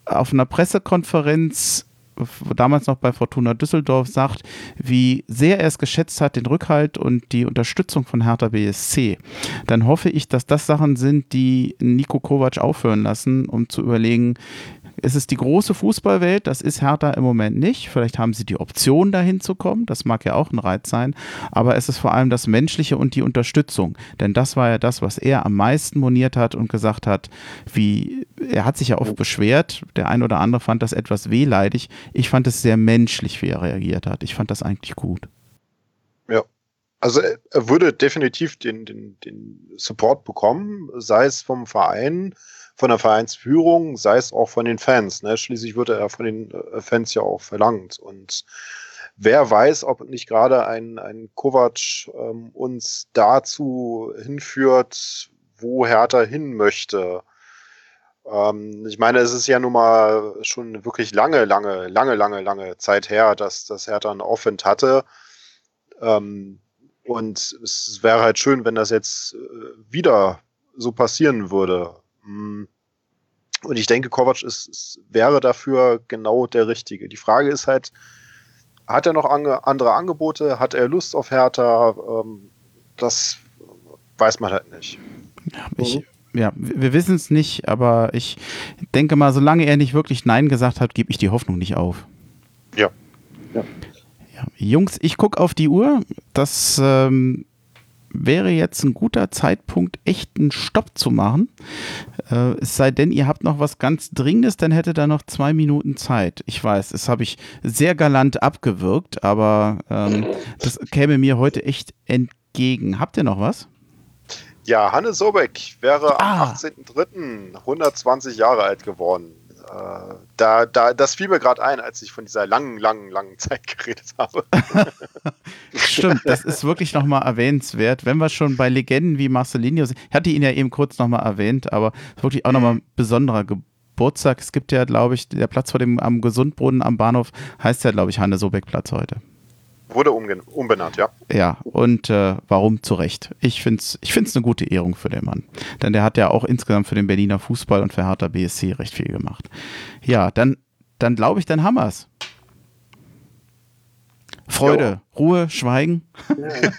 auf einer Pressekonferenz damals noch bei Fortuna Düsseldorf sagt, wie sehr er es geschätzt hat, den Rückhalt und die Unterstützung von Hertha BSC, dann hoffe ich, dass das Sachen sind, die Nico Kovac aufhören lassen, um zu überlegen, es ist die große Fußballwelt, das ist Hertha im Moment nicht. Vielleicht haben sie die Option, dahin zu kommen, das mag ja auch ein Reiz sein, aber es ist vor allem das Menschliche und die Unterstützung. Denn das war ja das, was er am meisten moniert hat und gesagt hat, wie, er hat sich ja oft beschwert, der ein oder andere fand das etwas wehleidig. Ich fand es sehr menschlich, wie er reagiert hat. Ich fand das eigentlich gut. Ja. Also er würde definitiv den, den, den Support bekommen, sei es vom Verein, von der Vereinsführung, sei es auch von den Fans. Ne? Schließlich wird er von den äh, Fans ja auch verlangt. Und wer weiß, ob nicht gerade ein, ein Kovac ähm, uns dazu hinführt, wo Hertha hin möchte. Ähm, ich meine, es ist ja nun mal schon wirklich lange, lange, lange, lange, lange Zeit her, dass, dass Hertha einen Aufwind hatte. Ähm, und es wäre halt schön, wenn das jetzt äh, wieder so passieren würde. Hm. Und ich denke, Kovac ist, ist, wäre dafür genau der Richtige. Die Frage ist halt, hat er noch ange andere Angebote? Hat er Lust auf Hertha? Ähm, das weiß man halt nicht. Ja, ich, mhm. ja wir wissen es nicht, aber ich denke mal, solange er nicht wirklich Nein gesagt hat, gebe ich die Hoffnung nicht auf. Ja. ja. ja. Jungs, ich gucke auf die Uhr. Das ähm, wäre jetzt ein guter Zeitpunkt, echt einen Stopp zu machen. Äh, es sei denn, ihr habt noch was ganz Dringendes, dann hätte da noch zwei Minuten Zeit. Ich weiß, das habe ich sehr galant abgewirkt, aber ähm, das käme mir heute echt entgegen. Habt ihr noch was? Ja, Hanne Sobeck wäre ah. am 18.03. 120 Jahre alt geworden. Äh, da, da, das fiel mir gerade ein, als ich von dieser langen, langen, langen [LAUGHS] Zeit geredet habe. [LAUGHS] Stimmt, das ist wirklich nochmal erwähnenswert. Wenn wir schon bei Legenden wie Marcelinho sind, ich hatte ihn ja eben kurz nochmal erwähnt, aber wirklich auch nochmal ein besonderer Geburtstag. Es gibt ja, glaube ich, der Platz vor dem am Gesundbrunnen am Bahnhof heißt ja, glaube ich, Hanne Sobeck Platz heute. Wurde umbenannt, ja. Ja, und äh, warum zu Recht? Ich finde es ich find's eine gute Ehrung für den Mann. Denn der hat ja auch insgesamt für den Berliner Fußball und für Hertha BSC recht viel gemacht. Ja, dann, dann glaube ich, dann haben wir es. Freude, jo. Ruhe, Schweigen. [LAUGHS] Ja.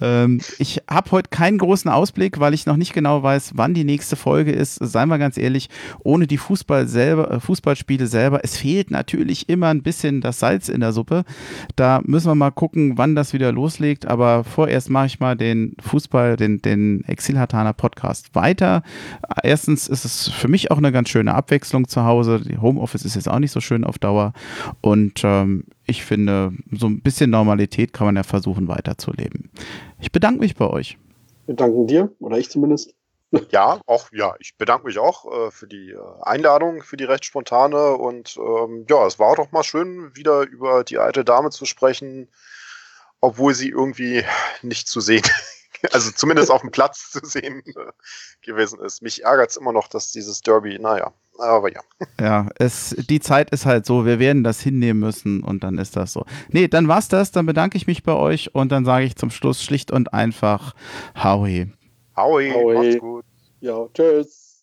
Ähm, ich habe heute keinen großen Ausblick, weil ich noch nicht genau weiß, wann die nächste Folge ist. Seien wir ganz ehrlich, ohne die Fußball selber, äh, Fußballspiele selber, es fehlt natürlich immer ein bisschen das Salz in der Suppe. Da müssen wir mal gucken, wann das wieder loslegt. Aber vorerst mache ich mal den Fußball, den, den Exilhatana Podcast weiter. Erstens ist es für mich auch eine ganz schöne Abwechslung zu Hause. Die Homeoffice ist jetzt auch nicht so schön auf Dauer. Und ähm, ich finde, so ein bisschen Normalität kann man ja versuchen weiterzuleben. Ich bedanke mich bei euch. Wir danken dir, oder ich zumindest. Ja, auch, ja, ich bedanke mich auch äh, für die äh, Einladung, für die recht spontane und ähm, ja, es war doch mal schön, wieder über die alte Dame zu sprechen, obwohl sie irgendwie nicht zu sehen also zumindest auf dem Platz zu sehen äh, gewesen ist. Mich ärgert es immer noch, dass dieses Derby, naja, aber ja. Ja, es, die Zeit ist halt so, wir werden das hinnehmen müssen und dann ist das so. Nee, dann war's das, dann bedanke ich mich bei euch und dann sage ich zum Schluss schlicht und einfach Howie. Howie, Howie. macht's gut. Ja, tschüss.